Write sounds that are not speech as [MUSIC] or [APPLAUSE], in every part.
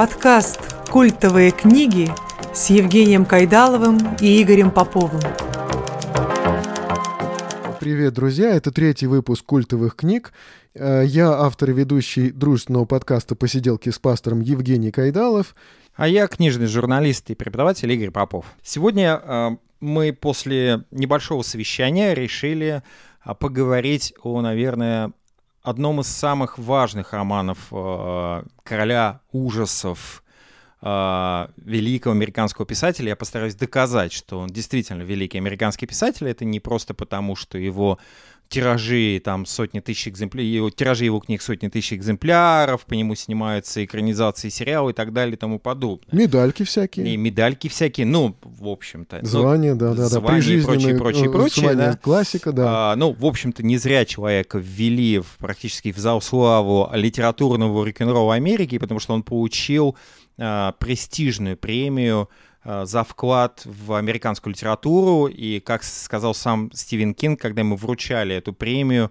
Подкаст «Культовые книги» с Евгением Кайдаловым и Игорем Поповым. Привет, друзья! Это третий выпуск культовых книг. Э, я автор и ведущий дружественного подкаста «Посиделки с пастором» Евгений Кайдалов. А я книжный журналист и преподаватель Игорь Попов. Сегодня э, мы после небольшого совещания решили э, поговорить о, наверное, одном из самых важных романов э, короля ужасов э, великого американского писателя. Я постараюсь доказать, что он действительно великий американский писатель. Это не просто потому, что его тиражи там сотни тысяч экземпляров, тиражи его книг сотни тысяч экземпляров, по нему снимаются экранизации сериалы и так далее и тому подобное. Медальки всякие. И медальки всякие, ну, в общем-то. Звания, ну, да, да, да. Звания и прочее, прочее, прочее, да. Классика, да. А, ну, в общем-то, не зря человека ввели в, практически в зал славу литературного рок-н-ролла Америки, потому что он получил а, престижную премию Э, за вклад в американскую литературу. И, как сказал сам Стивен Кинг, когда мы вручали эту премию,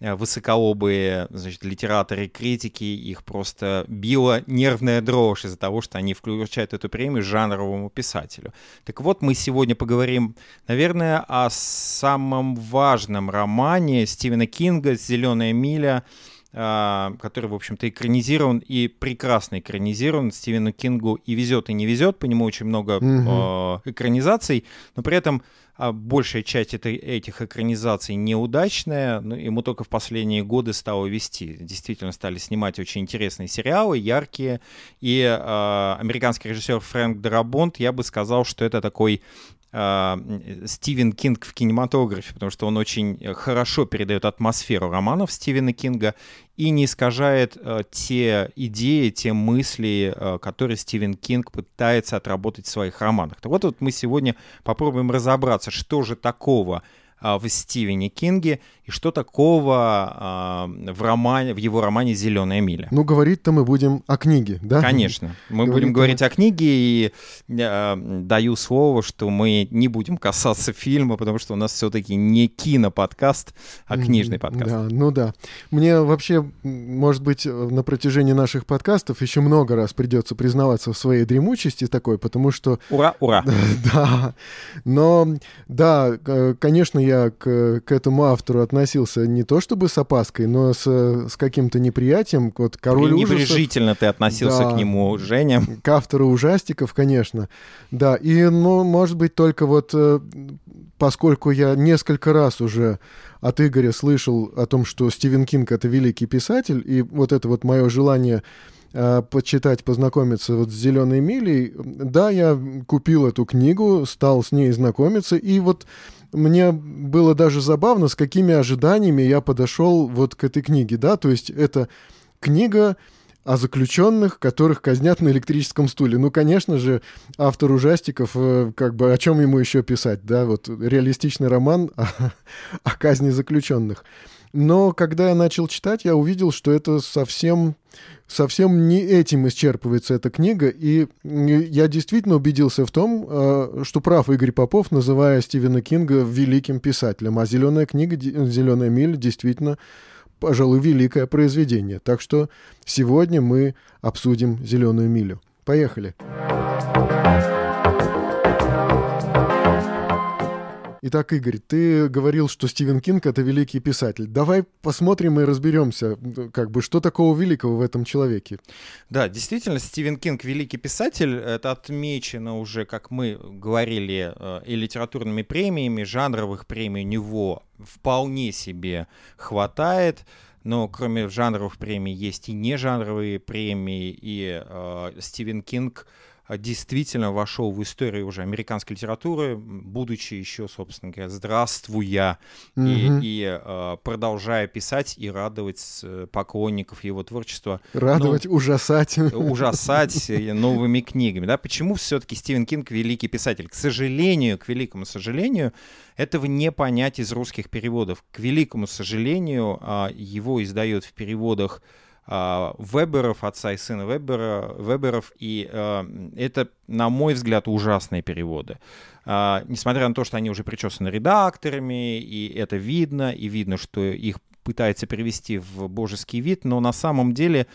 э, высоколобые значит, литераторы критики, их просто била нервная дрожь из-за того, что они включают эту премию жанровому писателю. Так вот, мы сегодня поговорим, наверное, о самом важном романе Стивена Кинга «Зеленая миля», который, в общем-то, экранизирован и прекрасно экранизирован. Стивену Кингу и везет, и не везет, по нему очень много угу. экранизаций, но при этом а, большая часть этой, этих экранизаций неудачная, но ему только в последние годы стало вести. Действительно стали снимать очень интересные сериалы, яркие, и э, американский режиссер Фрэнк Дарабонт, я бы сказал, что это такой а, Стивен Кинг в кинематографе, потому что он очень хорошо передает атмосферу романов Стивена Кинга и не искажает э, те идеи, те мысли, э, которые Стивен Кинг пытается отработать в своих романах. Так вот, вот мы сегодня попробуем разобраться, что же такого а, в Стивене Кинге и что такого а, в, романе, в его романе «Зеленая миля». Ну, говорить-то мы будем о книге, да? Конечно. Мы говорить будем говорить о книге, и э, даю слово, что мы не будем касаться фильма, потому что у нас все-таки не киноподкаст, а книжный подкаст. Да, ну да. Мне вообще, может быть, на протяжении наших подкастов еще много раз придется признаваться в своей дремучести такой, потому что... Ура, ура! [LAUGHS] Да, но, да, конечно, я к, к этому автору относился не то чтобы с опаской, но с, с каким-то неприятием. Вот король Пренебрежительно ужасов, ты относился да, к нему, Женя. К автору ужастиков, конечно. Да, и, ну, может быть, только вот э, поскольку я несколько раз уже от Игоря слышал о том, что Стивен Кинг — это великий писатель, и вот это вот мое желание э, почитать, познакомиться вот с «Зеленой милей», да, я купил эту книгу, стал с ней знакомиться, и вот мне было даже забавно, с какими ожиданиями я подошел вот к этой книге, да, то есть это книга о заключенных, которых казнят на электрическом стуле. Ну, конечно же, автор ужастиков, э, как бы, о чем ему еще писать, да, вот реалистичный роман о, [LAUGHS] о казни заключенных. Но когда я начал читать, я увидел, что это совсем, совсем не этим исчерпывается эта книга. И я действительно убедился в том, э, что прав Игорь Попов, называя Стивена Кинга великим писателем. А «Зеленая книга», «Зеленая миля» действительно, пожалуй, великое произведение. Так что сегодня мы обсудим «Зеленую милю». Поехали! Поехали! Итак, Игорь, ты говорил, что Стивен Кинг — это великий писатель. Давай посмотрим и разберемся, как бы, что такого великого в этом человеке. Да, действительно, Стивен Кинг — великий писатель. Это отмечено уже, как мы говорили, э, и литературными премиями, жанровых премий у него вполне себе хватает но кроме жанровых премий есть и нежанровые премии, и э, Стивен Кинг действительно вошел в историю уже американской литературы, будучи еще, собственно говоря, здравствуя угу. и, и э, продолжая писать и радовать э, поклонников его творчества. Радовать, ну, ужасать. Ужасать [LAUGHS] новыми книгами. Да? Почему все-таки Стивен Кинг великий писатель? К сожалению, к великому сожалению, этого не понять из русских переводов. К великому сожалению, а, его издают в переводах а, Веберов, отца и сына Вебера, Веберов, и э, это, на мой взгляд, ужасные переводы. Э, несмотря на то, что они уже причесаны редакторами, и это видно, и видно, что их пытается привести в божеский вид, но на самом деле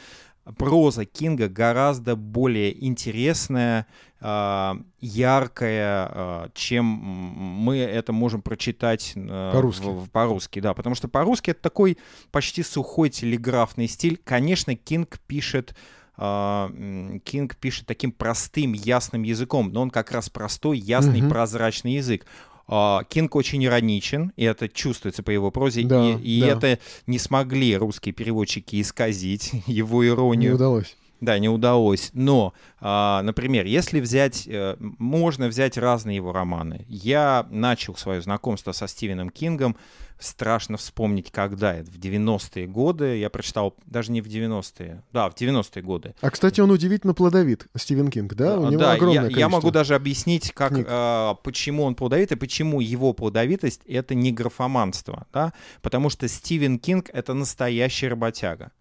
проза Кинга гораздо более интересная, а, яркая, а, чем мы это можем прочитать а, по-русски. по-русски, да, потому что по-русски это такой почти сухой телеграфный стиль. Конечно, Кинг пишет Кинг пишет таким простым, ясным языком, но он как раз простой, ясный, mm-hmm. прозрачный язык. Кинг очень ироничен, и это чувствуется по его прозе, да, и, и да. это не смогли русские переводчики исказить [LAUGHS] его иронию. Не удалось. Да, не удалось. Но, а, например, если взять, э, можно взять разные его романы. Я начал свое знакомство со Стивеном Кингом, страшно вспомнить, когда это, в 90-е годы. Я прочитал, даже не в 90-е, да, в 90-е годы. А, кстати, он удивительно плодовит, Стивен Кинг, да? У него да, огромное я, я могу даже объяснить, как, а, почему он плодовит и почему его плодовитость — это не графоманство, да? Потому что Стивен Кинг — это настоящий работяга.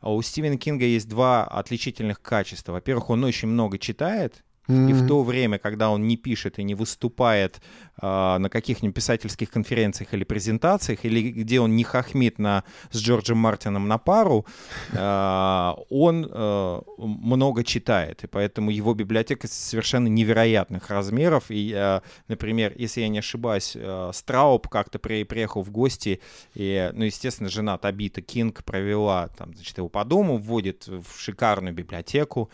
А у Стивена Кинга есть два отличительных качества. Во-первых, он очень много читает, Mm-hmm. И в то время, когда он не пишет и не выступает на каких-нибудь писательских конференциях или презентациях, или где он не хохмит на, с Джорджем Мартином на пару, э, он э, много читает. И поэтому его библиотека совершенно невероятных размеров. И, э, например, если я не ошибаюсь, э, Страуб как-то при, приехал в гости, и, ну, естественно, жена Табита Кинг провела там, значит, его по дому, вводит в шикарную библиотеку,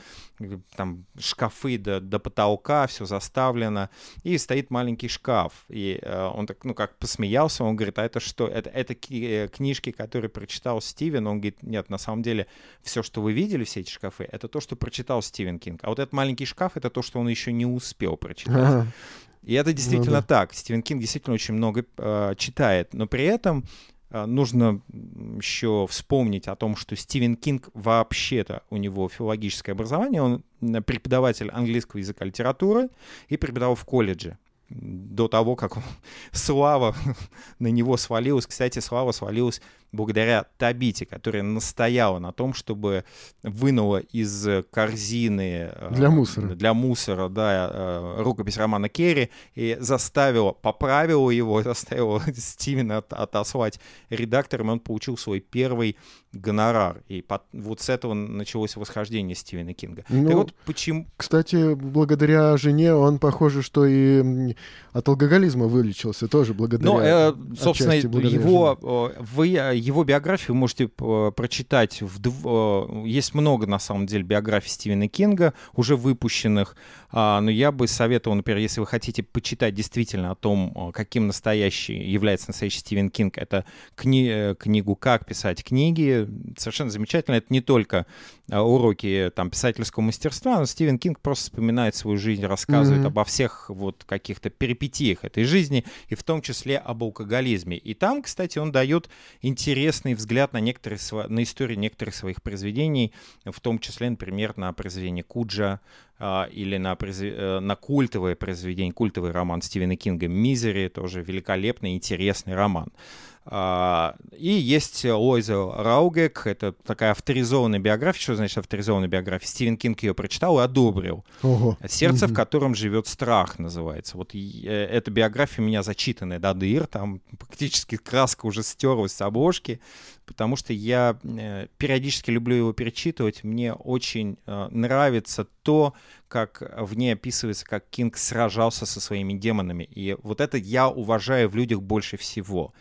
там шкафы до, до потолка, все заставлено, и стоит маленький шкаф. И э, он так, ну, как посмеялся, он говорит, а это что? Это, это э, книжки, которые прочитал Стивен? Он говорит, нет, на самом деле, все, что вы видели, все эти шкафы, это то, что прочитал Стивен Кинг. А вот этот маленький шкаф, это то, что он еще не успел прочитать. Ага. И это действительно ну, да. так. Стивен Кинг действительно очень много э, читает, но при этом а, нужно еще вспомнить о том, что Стивен Кинг вообще-то у него филологическое образование, он преподаватель английского языка литературы и преподавал в колледже до того, как [LAUGHS] слава на него свалилась. Кстати, слава свалилась благодаря Табите, которая настояла на том, чтобы вынула из корзины э, для мусора, для мусора да, э, рукопись романа Керри и заставила, поправила его, [LAUGHS] заставила Стивена отослать редактором, и он получил свой первый гонорар. И под, вот с этого началось восхождение Стивена Кинга. Ну, вот почему... Кстати, благодаря жене он, похоже, что и от алкоголизма вылечился тоже благодаря... Ну, э, собственно, его, вы, его биографию вы можете э, прочитать. В, э, есть много, на самом деле, биографий Стивена Кинга, уже выпущенных. А, но я бы советовал, например, если вы хотите почитать действительно о том, э, каким настоящий является настоящий Стивен Кинг, это кни книгу «Как писать книги». Совершенно замечательно. Это не только уроки там, писательского мастерства, но Стивен Кинг просто вспоминает свою жизнь, рассказывает mm-hmm. обо всех вот каких-то перипетиях этой жизни, и в том числе об алкоголизме. И там, кстати, он дает интересные интересный взгляд на, некоторые, на историю некоторых своих произведений, в том числе, например, на произведение Куджа а, или на, э, на культовое произведение, культовый роман Стивена Кинга «Мизери», тоже великолепный, интересный роман. А, и есть Лойза Раугек, это такая авторизованная биография. Что значит авторизованная биография? Стивен Кинг ее прочитал и одобрил. Ого. «Сердце, в котором живет страх» называется. Вот э, эта биография у меня зачитанная до дыр, там практически краска уже стерлась с обложки, потому что я э, периодически люблю его перечитывать. Мне очень э, нравится то, как в ней описывается, как Кинг сражался со своими демонами. И вот это я уважаю в людях больше всего.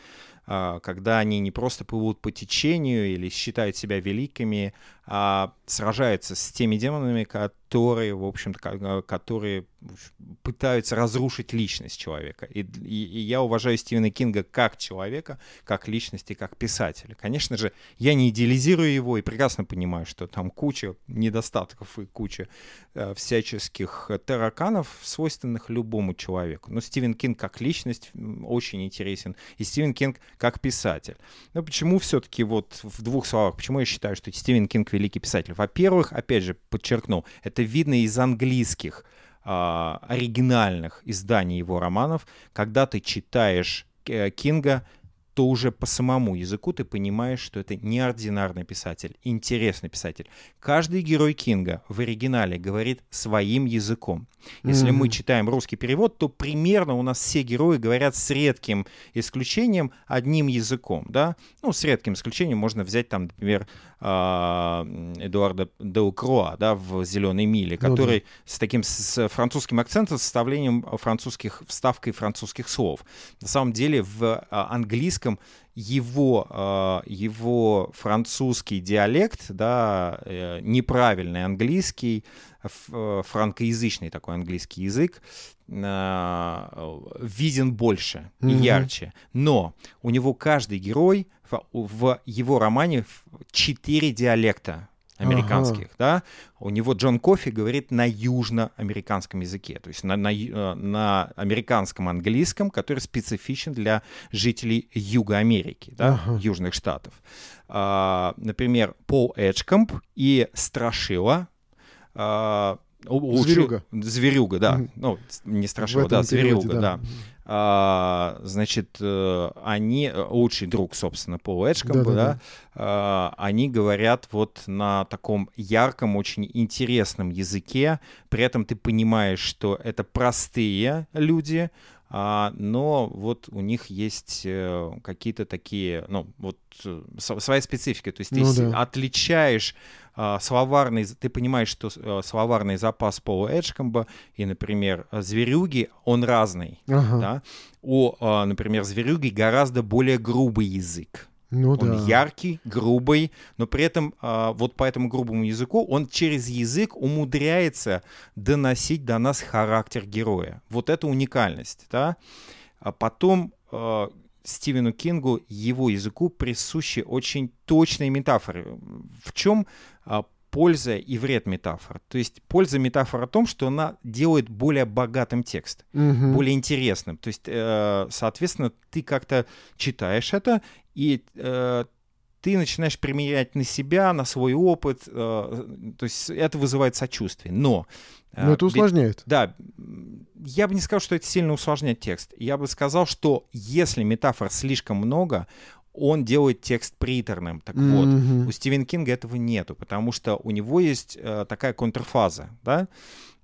А, когда они не просто плывут по течению или считают себя великими, а сражаются с теми демонами, которые, в общем-то, которые пытаются разрушить личность человека. И, и, и я уважаю Стивена Кинга как человека, как личности, как писателя. Конечно же, я не идеализирую его и прекрасно понимаю, что там куча недостатков и куча э, всяческих тараканов, свойственных любому человеку. Но Стивен Кинг как личность очень интересен. И Стивен Кинг как писатель. Но почему все-таки вот в двух словах, почему я считаю, что Стивен Кинг великий писатель? Во-первых, опять же, подчеркну, это видно из английских а, оригинальных изданий его романов, когда ты читаешь э, Кинга, то уже по самому языку ты понимаешь, что это неординарный писатель, интересный писатель. Каждый герой Кинга в оригинале говорит своим языком. Если mm-hmm. мы читаем русский перевод, то примерно у нас все герои говорят с редким исключением одним языком, да? Ну, с редким исключением можно взять там, например, а, Эдуарда Деукроа, да, в «Зеленой миле», который ну, да. с таким с французским акцентом, составлением французских, вставкой французских слов. На самом деле в а, английском его, а, его французский диалект, да, э, неправильный английский, э, франкоязычный такой английский язык, а, виден больше и mm-hmm. ярче. Но у него каждый герой в его романе четыре диалекта американских, ага. да, у него Джон Кофи говорит на южноамериканском языке, то есть на, на, э, на американском английском, который специфичен для жителей Юга Америки, да, ага. южных штатов. А, например, Пол Эджкомп и Страшила а. Зверюга. Зверюга, да. Mm. Ну, не Страшила, да, Зверюга, да. да. А, значит, э, они, э, лучший друг, собственно, Пола Эджкомба, да, да, да. Они говорят вот на таком ярком, очень интересном языке, при этом ты понимаешь, что это простые люди, но вот у них есть э, какие-то такие, ну, вот э, своя специфика, то есть ты ну, да. отличаешь а, словарный, ты понимаешь, что а, словарный запас Пола Эджкомба и, например, зверюги, он разный, ага. да? У, а, например, зверюги гораздо более грубый язык, ну, он да. яркий, грубый, но при этом а, вот по этому грубому языку он через язык умудряется доносить до нас характер героя. Вот это уникальность, да. А потом а, Стивену Кингу, его языку присущи очень точные метафоры. В чем а, польза и вред метафор. То есть польза метафор о том, что она делает более богатым текст, угу. более интересным. То есть, э, соответственно, ты как-то читаешь это, и э, ты начинаешь применять на себя, на свой опыт. Э, то есть это вызывает сочувствие. Но... Э, Но это усложняет. Да. Я бы не сказал, что это сильно усложняет текст. Я бы сказал, что если метафор слишком много, он делает текст приторным. Так mm-hmm. вот, у Стивена Кинга этого нету, потому что у него есть э, такая контрфаза, да,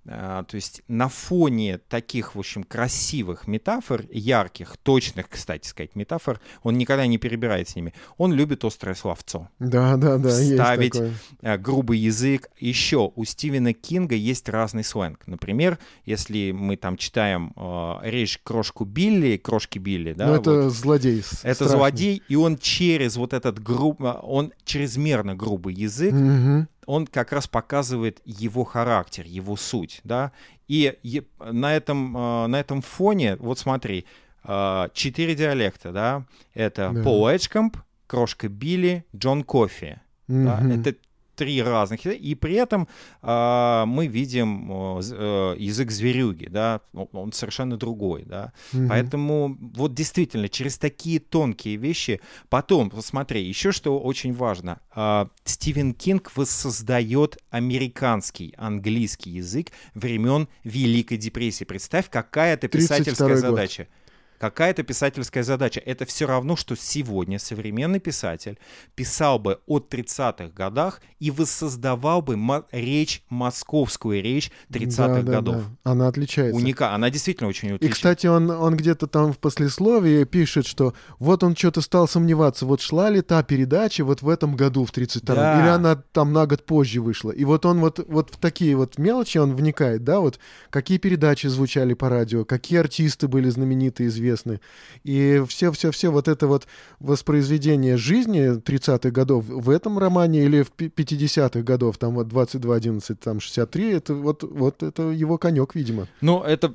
то есть на фоне таких, в общем, красивых метафор, ярких, точных, кстати сказать, метафор, он никогда не перебирает с ними. Он любит острое словцо. Да, да, да. Ставить э, грубый язык. Еще у Стивена Кинга есть разный сленг. Например, если мы там читаем э, речь крошку Билли, крошки Билли, да. Ну, это вот, злодей. Это страшный. злодей, и он через вот этот груб, он чрезмерно грубый язык, угу он как раз показывает его характер, его суть, да, и на этом, а, на этом фоне, вот смотри, а, четыре диалекта, да, это да. Пол Эджкомп, Крошка Билли, Джон Кофи, mm-hmm. да? это три разных, и при этом э, мы видим э, язык зверюги, да, он совершенно другой, да, mm-hmm. поэтому вот действительно через такие тонкие вещи, потом, посмотри, еще что очень важно, э, Стивен Кинг воссоздает американский, английский язык времен Великой депрессии, представь, какая это писательская задача. Год какая-то писательская задача. Это все равно, что сегодня современный писатель писал бы о 30-х годах и воссоздавал бы речь, московскую речь 30-х да, годов. Да, да. Она отличается. Уника... Она действительно очень отличается. И, кстати, он, он где-то там в послесловии пишет, что вот он что-то стал сомневаться, вот шла ли та передача вот в этом году, в 32-м, да. или она там на год позже вышла. И вот он вот, вот в такие вот мелочи он вникает, да, вот какие передачи звучали по радио, какие артисты были знаменитые, известные, известны. И все-все-все вот это вот воспроизведение жизни 30-х годов в этом романе или в 50-х годов, там вот 22-11, там 63, это вот, вот это его конек, видимо. Ну, это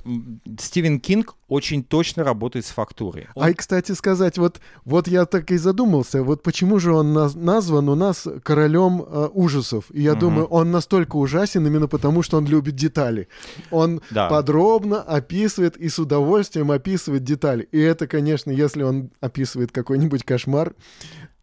Стивен Кинг очень точно работает с фактурой. Он... А и, кстати сказать, вот, вот я так и задумался, вот почему же он наз- назван у нас королем э, ужасов. И я угу. думаю, он настолько ужасен именно потому, что он любит детали. Он да. подробно описывает и с удовольствием описывает детали. И это, конечно, если он описывает какой-нибудь кошмар,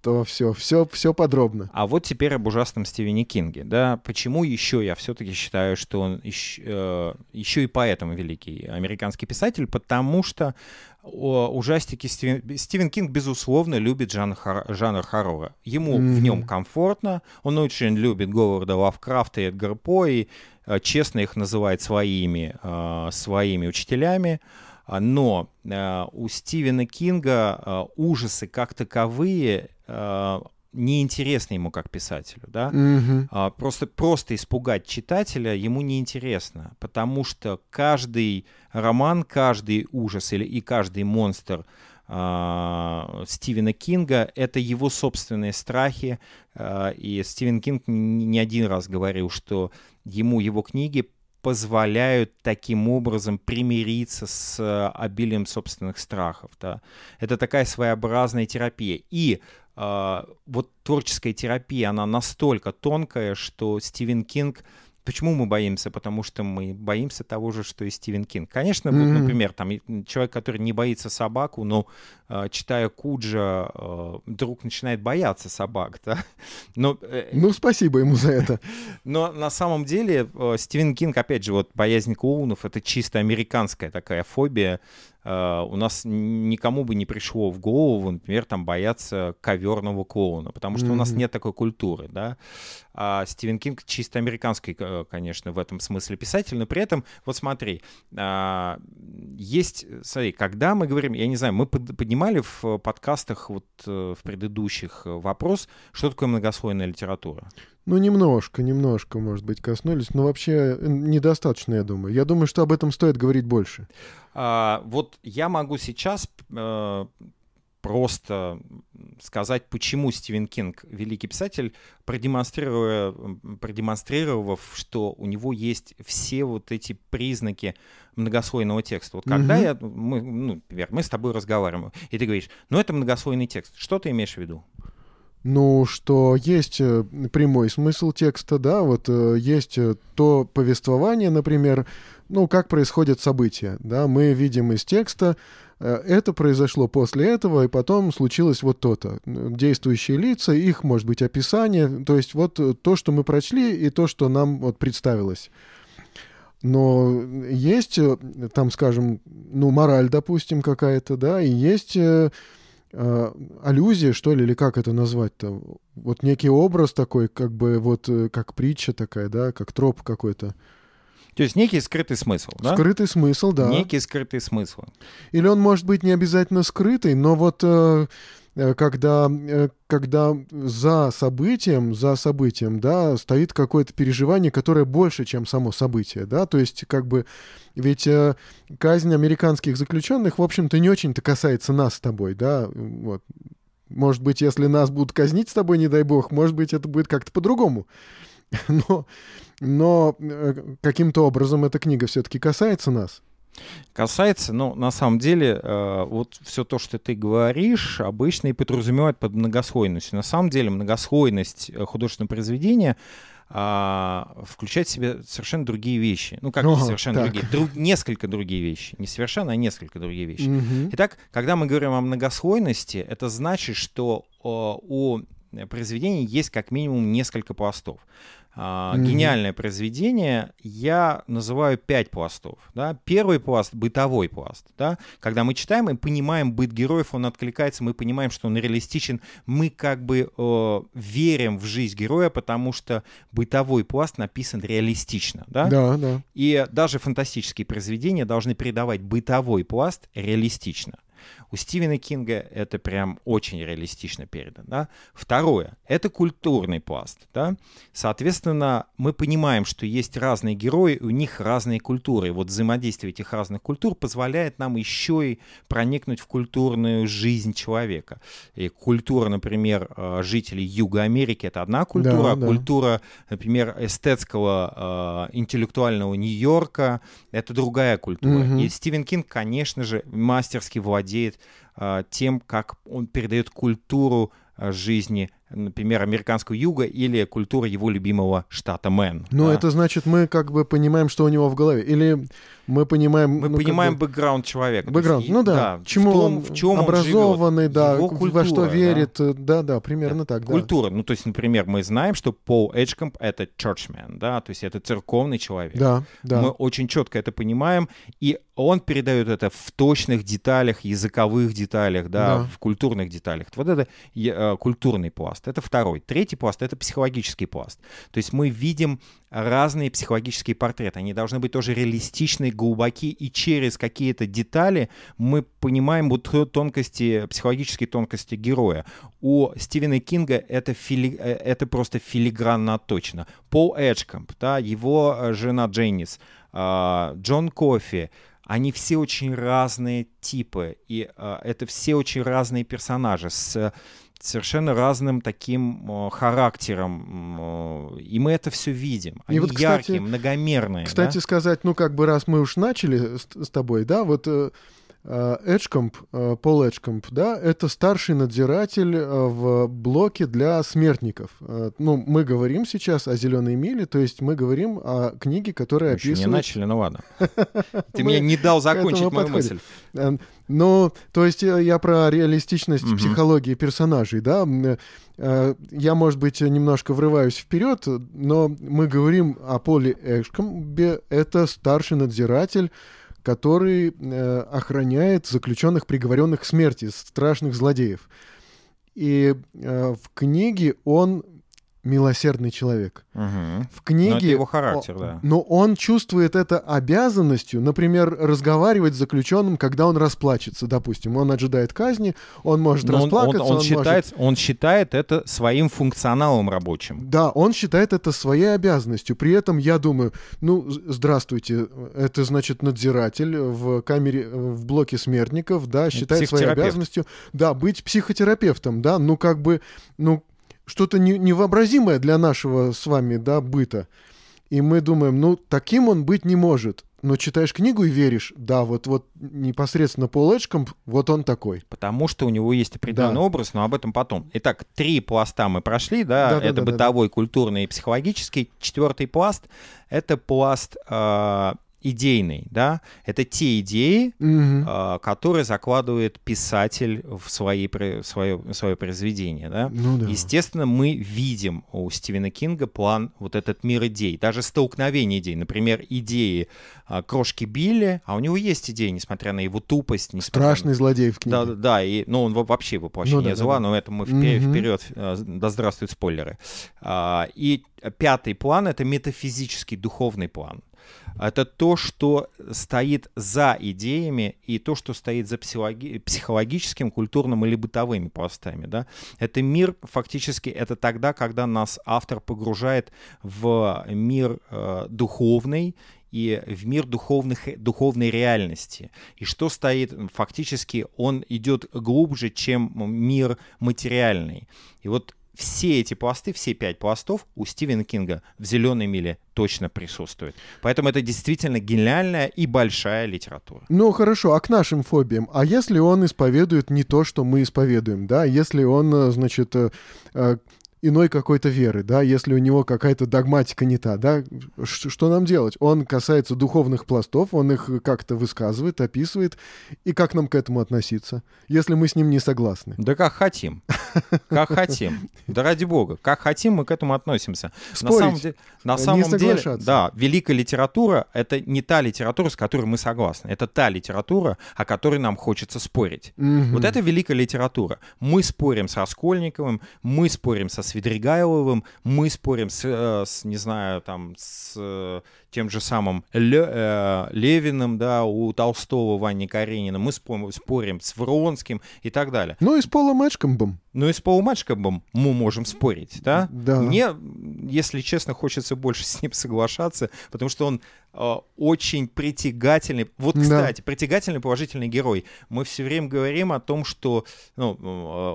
то все, все, все подробно. А вот теперь об ужасном Стивене Кинге, да, почему еще я все-таки считаю, что он еще, э, еще и поэтому великий американский писатель, потому что ужастики Стивен, Стивен Кинг, безусловно, любит жанр, жанр хоррора. Ему mm-hmm. в нем комфортно, он очень любит Говарда Лавкрафта и Эдгар По, и э, честно их называет своими, э, своими учителями. Но э, у Стивена Кинга ужасы как таковые неинтересно ему как писателю, да, mm-hmm. а, просто просто испугать читателя ему неинтересно, потому что каждый роман, каждый ужас или и каждый монстр а, Стивена Кинга это его собственные страхи, а, и Стивен Кинг не один раз говорил, что ему его книги позволяют таким образом примириться с обилием собственных страхов. Да. Это такая своеобразная терапия. И а, вот творческая терапия, она настолько тонкая, что Стивен Кинг Почему мы боимся? Потому что мы боимся того же, что и Стивен Кинг. Конечно, mm-hmm. вот, например, там человек, который не боится собаку, но э, читая Куджа, э, вдруг начинает бояться собак, да? [LAUGHS] Но, э, ну, спасибо ему за это. [LAUGHS] Но на самом деле Стивен Кинг, опять же, вот боязнь клоунов — это чисто американская такая фобия, у нас никому бы не пришло в голову, например, там бояться коверного клоуна, потому что mm-hmm. у нас нет такой культуры, да. А Стивен Кинг чисто американский, конечно, в этом смысле писатель, но при этом, вот смотри, uh, есть, смотри, когда мы говорим, я не знаю, мы поднимали в подкастах вот э, в предыдущих вопрос, что такое многослойная литература. Ну, немножко, немножко, может быть, коснулись, но вообще э, недостаточно, я думаю. Я думаю, что об этом стоит говорить больше. А, вот я могу сейчас э, просто сказать, почему Стивен Кинг великий писатель, продемонстрируя, продемонстрировав, что у него есть все вот эти признаки многослойного текста. Вот когда угу. я, мы, ну, например, мы с тобой разговариваем, и ты говоришь, ну это многослойный текст, что ты имеешь в виду? Ну, что есть э, прямой смысл текста, да, вот э, есть э, то повествование, например, ну, как происходят события, да, мы видим из текста, это произошло после этого, и потом случилось вот то-то. Действующие лица, их, может быть, описание, то есть вот то, что мы прочли, и то, что нам вот представилось. Но есть там, скажем, ну, мораль, допустим, какая-то, да, и есть э, аллюзия, что ли, или как это назвать-то? Вот некий образ такой, как бы вот э, как притча такая, да, как троп какой-то. То есть некий скрытый смысл, да? Скрытый смысл, да. Некий скрытый смысл. Или он может быть не обязательно скрытый, но вот Э, когда, э, когда за событием, за событием, да, стоит какое-то переживание, которое больше, чем само событие, да, то есть как бы ведь э, казнь американских заключенных, в общем-то, не очень-то касается нас с тобой, да, вот. Может быть, если нас будут казнить с тобой, не дай бог, может быть, это будет как-то по-другому. [LAUGHS] Но, но каким-то образом эта книга все-таки касается нас. Касается, ну, на самом деле, э, вот все то, что ты говоришь, обычно и подразумевает под многослойностью. На самом деле многослойность э, художественного произведения э, включает в себя совершенно другие вещи. Ну, как О, совершенно так. другие? Друг, несколько другие вещи. Не совершенно, а несколько другие вещи. Угу. Итак, когда мы говорим о многослойности, это значит, что э, у произведения есть как минимум несколько пластов mm-hmm. гениальное произведение, я называю пять пластов. Да? Первый пласт — бытовой пласт. Да? Когда мы читаем и понимаем быт героев, он откликается, мы понимаем, что он реалистичен, мы как бы э, верим в жизнь героя, потому что бытовой пласт написан реалистично. Да? Да, да. И даже фантастические произведения должны передавать бытовой пласт реалистично. У Стивена Кинга это прям очень реалистично передано. Да? Второе — это культурный пласт. Да? Соответственно, мы понимаем, что есть разные герои, у них разные культуры. Вот взаимодействие этих разных культур позволяет нам еще и проникнуть в культурную жизнь человека. И культура, например, э, жителей Юга Америки — это одна культура, да, а да. культура, например, эстетского, э, интеллектуального Нью-Йорка — это другая культура. Угу. И Стивен Кинг, конечно же, мастерски владеет тем, как он передает культуру а, жизни например, американского юга или культура его любимого штата Мэн. Ну, да. это значит, мы как бы понимаем, что у него в голове. Или мы понимаем... Мы ну, понимаем бы- бэкграунд человека. Бэкграунд, есть, ну да, в чему том, он в чем образованный, он живет, да, его во культура, что да. верит, э, да-да, примерно так, да. Культура. Ну, то есть, например, мы знаем, что Пол Эджкомп — это churchman, да, то есть это церковный человек. Да, да. Мы очень четко это понимаем, и он передает это в точных деталях, языковых деталях, да, Да. в культурных деталях. Вот это э, культурный пласт. Это второй. Третий пласт — это психологический пласт. То есть мы видим разные психологические портреты. Они должны быть тоже реалистичны, глубоки, и через какие-то детали мы понимаем вот то- тонкости, психологические тонкости героя. У Стивена Кинга это, фили- э, это просто филигранно точно. Пол Эджкомп, да, его э, жена Дженнис, а, Джон Кофи, они все очень разные типы, и а, это все очень разные персонажи с э, совершенно разным таким э, характером, э, и мы это все видим. И Они вот, кстати- яркие, многомерные. Кстати да? сказать, ну как бы раз мы уж начали с, с тобой, да, вот э, Эджкомп, э, Пол Эджкомп, да, это старший надзиратель э, в блоке для смертников. Э, Ну, мы говорим сейчас о «Зеленой миле», то есть мы говорим о книге, которая Мы еще не описывает... начали, ну ладно. [LAUGHS] Ты мне не дал закончить мою мысль. Э, Ну, то есть э, я про реалистичность психологии персонажей, да. Э, Я, может быть, немножко врываюсь вперед, но мы говорим о Поле Эшкомбе. Это старший надзиратель, который э, охраняет заключенных, приговоренных к смерти, страшных злодеев. И э, в книге он милосердный человек. Мгм. В книге... Ну, это его характер, о- да. Но он чувствует это обязанностью, например, разговаривать с заключенным, когда он расплачется, допустим. Он ожидает казни, он может Но он, он- расплакаться, он он считает, он считает это своим функционалом рабочим. Да, он считает это своей обязанностью. При этом я думаю, ну, здравствуйте, это значит надзиратель в камере, в блоке смертников, да, считает своей обязанностью, да, быть психотерапевтом, да, ну, как бы, ну, что-то не- невообразимое для нашего с вами, да, быта. И мы думаем, ну, таким он быть не может. Но читаешь книгу и веришь, да, вот, вот непосредственно Пол Эджкомп, вот он такой. Потому что у него есть определенный Да. образ, но об этом потом. Итак, три пласта мы прошли, да, Да-да-да-да-да. это бытовой, культурный и психологический. Четвертый пласт — это пласт э, идейный, да, это те идеи, Мгм. э, которые закладывает писатель в, свои, в свое, в свое произведение, да. Ну да. Естественно, мы видим у Стивена Кинга план вот этот мир идей, даже столкновение идей. Например, идеи а, крошки Билли, а у него есть идеи, несмотря на его тупость. несмотря на- Страшный злодей в книге. да, да, да, и, ну, он во- вообще воплощение Ну да, да, зла, да. но это мы вперед, Мгм. вперед э, да здравствуют спойлеры. А, и пятый план — это метафизический, духовный план. Это то, что стоит за идеями и то, что стоит за психологи- психологическим, культурным или бытовыми пластами. Да? Это мир, фактически, это тогда, когда нас автор погружает в мир э, духовный и в мир духовных, духовной реальности. И что стоит, фактически, он идет глубже, чем мир материальный. И вот все эти пласты, все пять пластов у Стивена Кинга в «Зеленой миле» точно присутствуют. Поэтому это действительно гениальная и большая литература. Ну хорошо, а к нашим фобиям? А если он исповедует не то, что мы исповедуем, да? Если он, э, значит, э, э, иной какой-то веры, да? Если у него какая-то догматика не та, да? Ш- Что нам делать? Он касается духовных пластов, он их как-то высказывает, описывает. И как нам к этому относиться, если мы с ним не согласны? Да как хотим. Как хотим. Да ради бога. Как хотим, мы к этому относимся. на Спорить, самом, де- на не самом деле, да, великая литература — это не та литература, с которой мы согласны. Это та литература, о которой нам хочется спорить. Мгм. Вот это великая литература. Мы спорим с Раскольниковым, мы спорим со Свидригайловым, мы спорим с, э, с, не знаю, там, с э, тем же самым Ле- э, Левиным, да, у Толстого, Вани Каренина, мы спорим, спорим с Вронским и так далее. Ну и с Полом Эджкомбом. Ну и с Полом Эджкомбом мы можем спорить, да? Да. Мне, если честно, хочется больше [LAUGHS] с ним соглашаться, потому что он э, очень притягательный. Вот, Да. кстати, притягательный положительный герой. Мы все время говорим о том, что ну,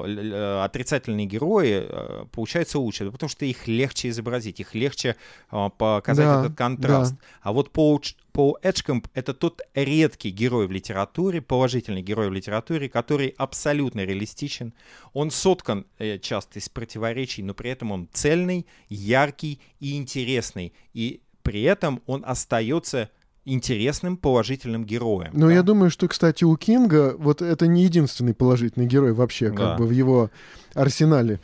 э, э, отрицательные герои э, получаются лучше, да потому что их легче изобразить, их легче э, показать Да, этот контраст. А вот Пол, Пол Эджкомп — это тот редкий герой в литературе, положительный герой в литературе, который абсолютно реалистичен. Он соткан э, часто из противоречий, но при этом он цельный, яркий и интересный. И при этом он остается интересным положительным героем. Ну, да? я думаю, что, кстати, у Кинга вот это не единственный положительный герой вообще, как Да. бы в его арсенале.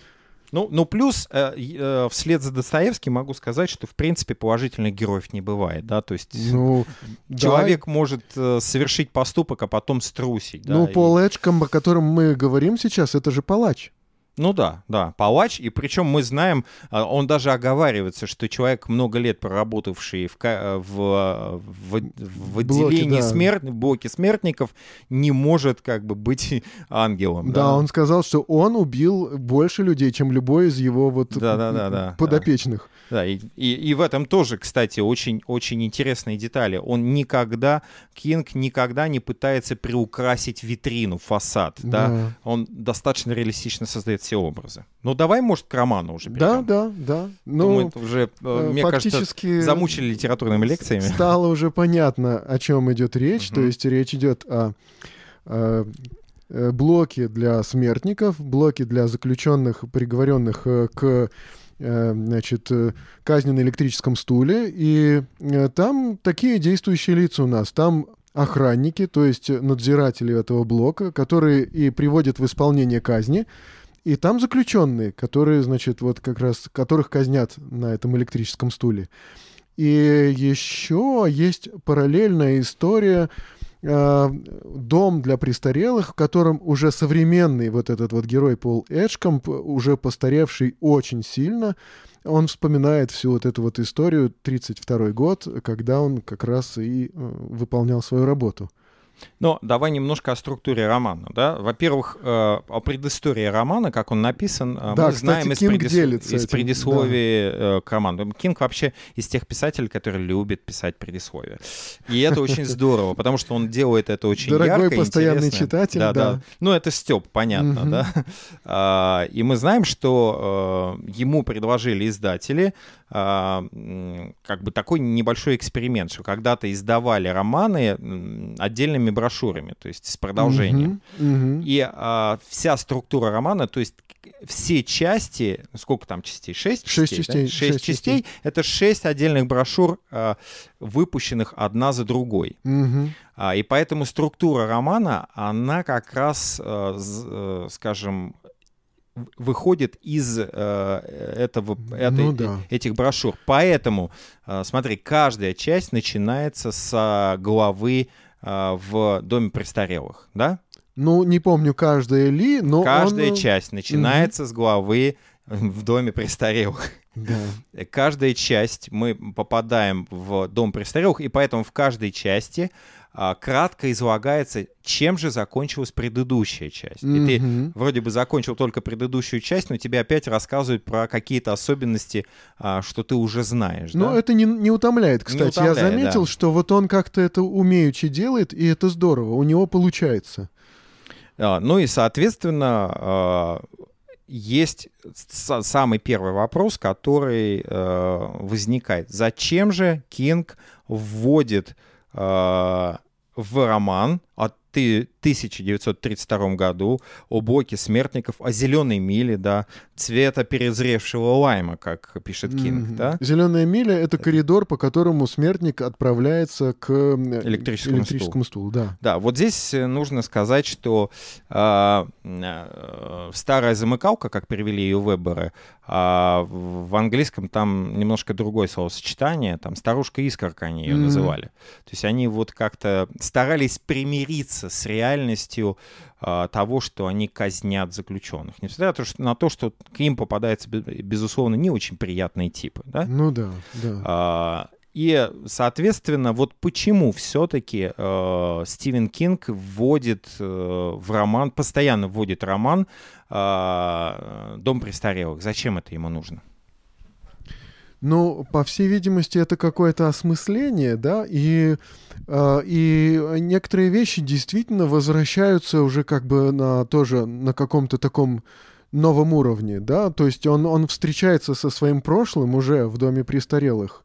Ну, ну плюс э, э, вслед за Достоевским могу сказать, что в принципе положительных героев не бывает, да, то есть [LAUGHS] Ну, да. человек может э, совершить поступок, а потом струсить, да. Ну, и- Пол Эджкомб, о котором мы говорим сейчас, это же палач. Ну да, да, палач, и причем мы знаем, а, он даже оговаривается, что человек, много лет проработавший в, ка- в, в, в Блоке, отделении да. смерт, в блоке смертников, не может как бы быть [LAUGHS] ангелом. Да, он сказал, что он убил больше людей, чем любой из его вот Да-да-да-да, подопечных. Да, и, и, и в этом тоже, кстати, очень, очень интересные детали. Он никогда, Кинг никогда не пытается приукрасить витрину, фасад, да. Да. Он достаточно реалистично создает все образы. Ну, давай, может, к роману уже Да, перейдем. да, да. Ну, Ну, это уже, э, э, мне кажется, замучили литературными лекциями. стало уже понятно, о чем идет речь. То Мгм. есть речь идет о, э, э, блоке для смертников, блоке для заключенных, приговоренных э, к значит, казни на электрическом стуле. И там такие действующие лица у нас. Там охранники, то есть надзиратели этого блока, которые и приводят в исполнение казни. И там заключенные, которые, значит, вот как раз, которых казнят на этом электрическом стуле. И еще есть параллельная история э, дом для престарелых, в котором уже современный вот этот вот герой Пол Эджкомп, уже постаревший очень сильно, он вспоминает всю вот эту вот историю 32 год, когда он как раз и э, выполнял свою работу. Но давай немножко о структуре романа. Да? Во-первых, э, о предыстории романа, как он написан, э, Да, мы кстати, знаем из, Кинг делится из предисловия э, к роману. Кинг вообще из тех писателей, которые любят писать предисловия. И это очень здорово, потому что он делает это очень Дорогой ярко, постоянный интересно. читатель, да, да. Ну, это Степ, понятно, Мгм. да. [LAUGHS] А, И мы знаем, что ему предложили издатели как бы такой небольшой эксперимент, что когда-то издавали романы отдельными брошюрами, то есть с продолжением. Мгм, мгм. И а, вся структура романа, то есть все части, сколько там частей? Шесть? Шесть да? частей, Шесть шесть частей. частей. Это шесть отдельных брошюр, а, выпущенных одна за другой. А, И поэтому структура романа, она как раз, э, скажем, выходит из э, этого, этой- Ну да. этих брошюр. Поэтому, э, смотри, каждая часть начинается с главы э, в Доме престарелых, да? Ну, не помню, каждая ли, но Каждая он, э, часть начинается с главы в Доме престарелых. Да. Каждая часть мы попадаем в Дом престарелых, и поэтому в каждой части а, кратко излагается, чем же закончилась предыдущая часть. И ты вроде бы закончил только предыдущую часть, но тебе опять рассказывают про какие-то особенности, а, что ты уже знаешь. Ну, да? это не, не утомляет, кстати. Я утомляет, заметил, да. что вот он как-то это умеючи делает, и это здорово. У него получается. А, Ну и, соответственно, а, есть самый первый вопрос, который э, возникает. Зачем же Кинг вводит в роман от ты- 1932 году о боке смертников, о зеленой миле, да, цвета перезревшего лайма, как пишет Кинг, Мгм. да? Зеленая миля это коридор, по которому смертник отправляется к м, Электрическому электрическому стулу. Да. Да, вот здесь э, нужно сказать, что э, э, старая замыкалка, как перевели ее веберы, а в английском там немножко другое словосочетание, там старушка-искорка они ее Мгм. называли. То есть они вот как-то старались примириться с реальностью а, того, что они казнят заключенных. Несмотря на то, что, на то, что к ним попадаются, бе- безусловно, не очень приятные типы, да? Ну да, да. А, И, соответственно, вот почему все-таки Стивен Кинг вводит э, в роман, постоянно вводит роман э, «Дом престарелых». Зачем это ему нужно? Ну, по всей видимости, это какое-то осмысление, да, и, э, и некоторые вещи действительно возвращаются уже как бы на тоже на каком-то таком новом уровне, да, то есть он, он встречается со своим прошлым уже в доме престарелых,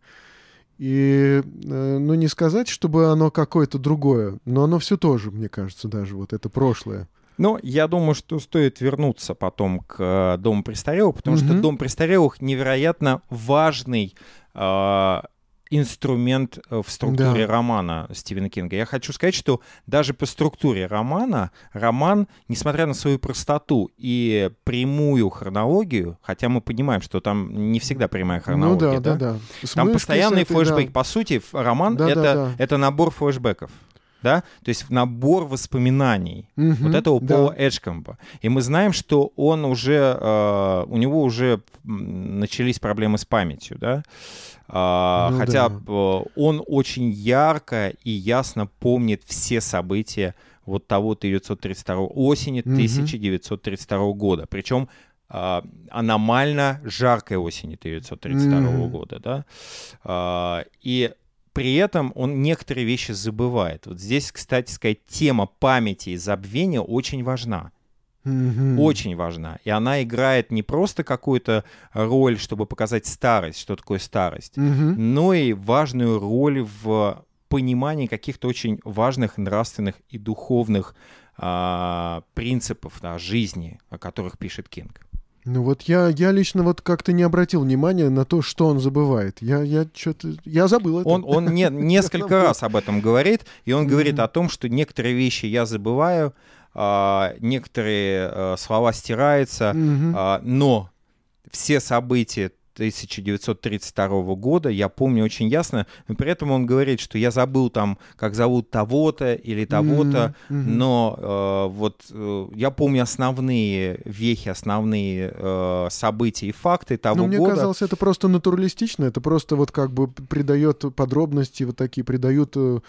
И, э, ну, не сказать, чтобы оно какое-то другое, но оно все тоже, мне кажется, даже вот это прошлое. Ну, я думаю, что стоит вернуться потом к э, Дому престарелых, потому mm-hmm. что Дом престарелых невероятно важный э, инструмент э, в структуре да. романа Стивена Кинга. Я хочу сказать, что даже по структуре романа, роман, несмотря на свою простоту и прямую хронологию, хотя мы понимаем, что там не всегда прямая хронология, ну, да, да, да, да. там постоянный флешбэк. Да. По сути, роман да, это, да, да. это набор флешбеков да, то есть набор воспоминаний угу, вот этого да. Пола Эджкомба. И мы знаем, что он уже, э, у него уже начались проблемы с памятью, да, а, ну, хотя да. он очень ярко и ясно помнит все события вот того 1932 осени угу. 1932 года. Причем а, аномально жаркой осени 1932 mm. года, да. А, и при этом он некоторые вещи забывает. Вот здесь, кстати сказать, тема памяти и забвения очень важна. Mm-hmm. Очень важна. И она играет не просто какую-то роль, чтобы показать старость, что такое старость, mm-hmm. но и важную роль в понимании каких-то очень важных нравственных и духовных а, принципов да, жизни, о которых пишет Кинг. Ну вот я, я лично вот как-то не обратил внимания на то, что он забывает. Я, я что-то... Я забыл это. Он, он не, [LAUGHS] несколько раз об этом говорит, и он говорит о том, что некоторые вещи я забываю, а, некоторые а, слова стираются, а, но все события 1932 года, я помню очень ясно, но при этом он говорит, что я забыл там, как зовут того-то или того-то, mm-hmm. Mm-hmm. но э, вот э, я помню основные вехи, основные э, события и факты того но года. Мне казалось, это просто натуралистично, это просто вот как бы придает подробности, вот такие придают э,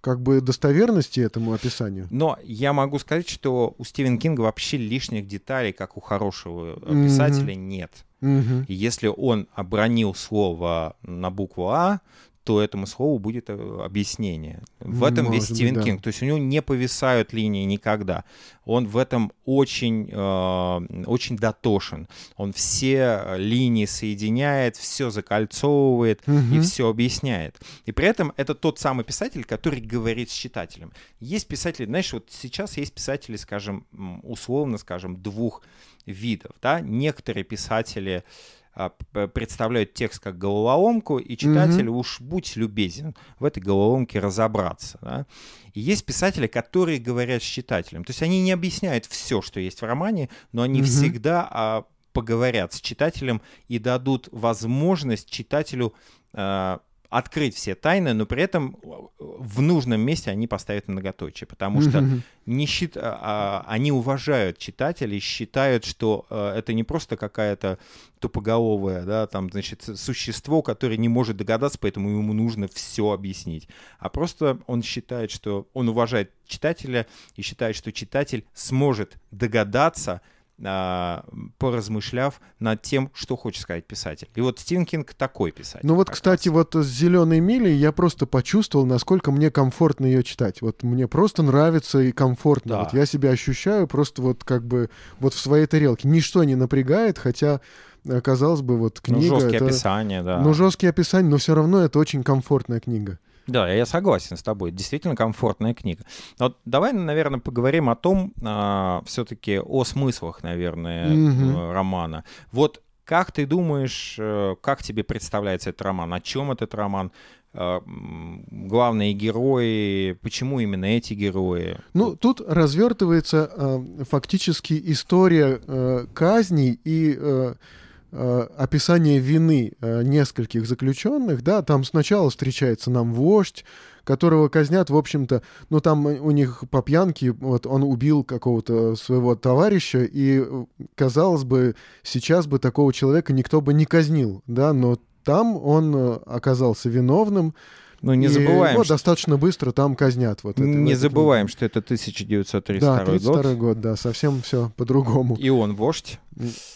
как бы достоверности этому описанию. Но я могу сказать, что у Стивена Кинга вообще лишних деталей, как у хорошего писателя, mm-hmm. нет. И если он обронил слово на букву А, то этому слову будет э, объяснение. В этом Может весь Стивен быть, Кинг. Да. То есть у него не повисают линии никогда. Он в этом очень, э, очень дотошен. Он все линии соединяет, все закольцовывает угу. и все объясняет. И при этом это тот самый писатель, который говорит с читателем. Есть писатели, знаешь, вот сейчас есть писатели, скажем, условно, скажем, двух видов. Да? Некоторые писатели представляют текст как головоломку, и читатель, mm-hmm. уж будь любезен, в этой головоломке разобраться. Да? И есть писатели, которые говорят с читателем. То есть они не объясняют все, что есть в романе, но они mm-hmm. всегда а, поговорят с читателем и дадут возможность читателю а, открыть все тайны, но при этом в нужном месте они поставят многоточие, потому что не счит... А, а, они уважают читателей, считают, что а, это не просто какая-то тупоголовое, да, там, значит, существо, которое не может догадаться, поэтому ему нужно все объяснить, а просто он считает, что он уважает читателя и считает, что читатель сможет догадаться, поразмышляв над тем, что хочет сказать писатель. И вот Стивен Кинг такой писатель. Ну вот, кстати, раз. вот с «Зеленой милей» я просто почувствовал, насколько мне комфортно ее читать. Вот мне просто нравится и комфортно. Да. Вот я себя ощущаю просто вот как бы вот в своей тарелке. Ничто не напрягает, хотя э, казалось бы, вот ну, книга... Ну, жесткие это... описания, да. Ну, жесткие описания, но все равно это очень комфортная книга. Да, я согласен с тобой. Действительно комфортная книга. Вот давай, наверное, поговорим о том, а, все-таки о смыслах, наверное, mm-hmm. романа. Вот как ты думаешь, э, как тебе представляется этот роман? О чем этот роман? Э, главные герои, почему именно эти герои? Ну, тут развертывается э, фактически история э, казней и Э, описание вины э, нескольких заключенных, да, там сначала встречается нам вождь, которого казнят, в общем-то, ну там у них по пьянке, вот он убил какого-то своего товарища, и, казалось бы, сейчас бы такого человека никто бы не казнил, да, но там он э, оказался виновным, ну, не и забываем. Вот что... достаточно быстро там казнят. Вот не это, забываем, это... что это 1932 да, 32 год. год, да, совсем все по-другому. И он вождь.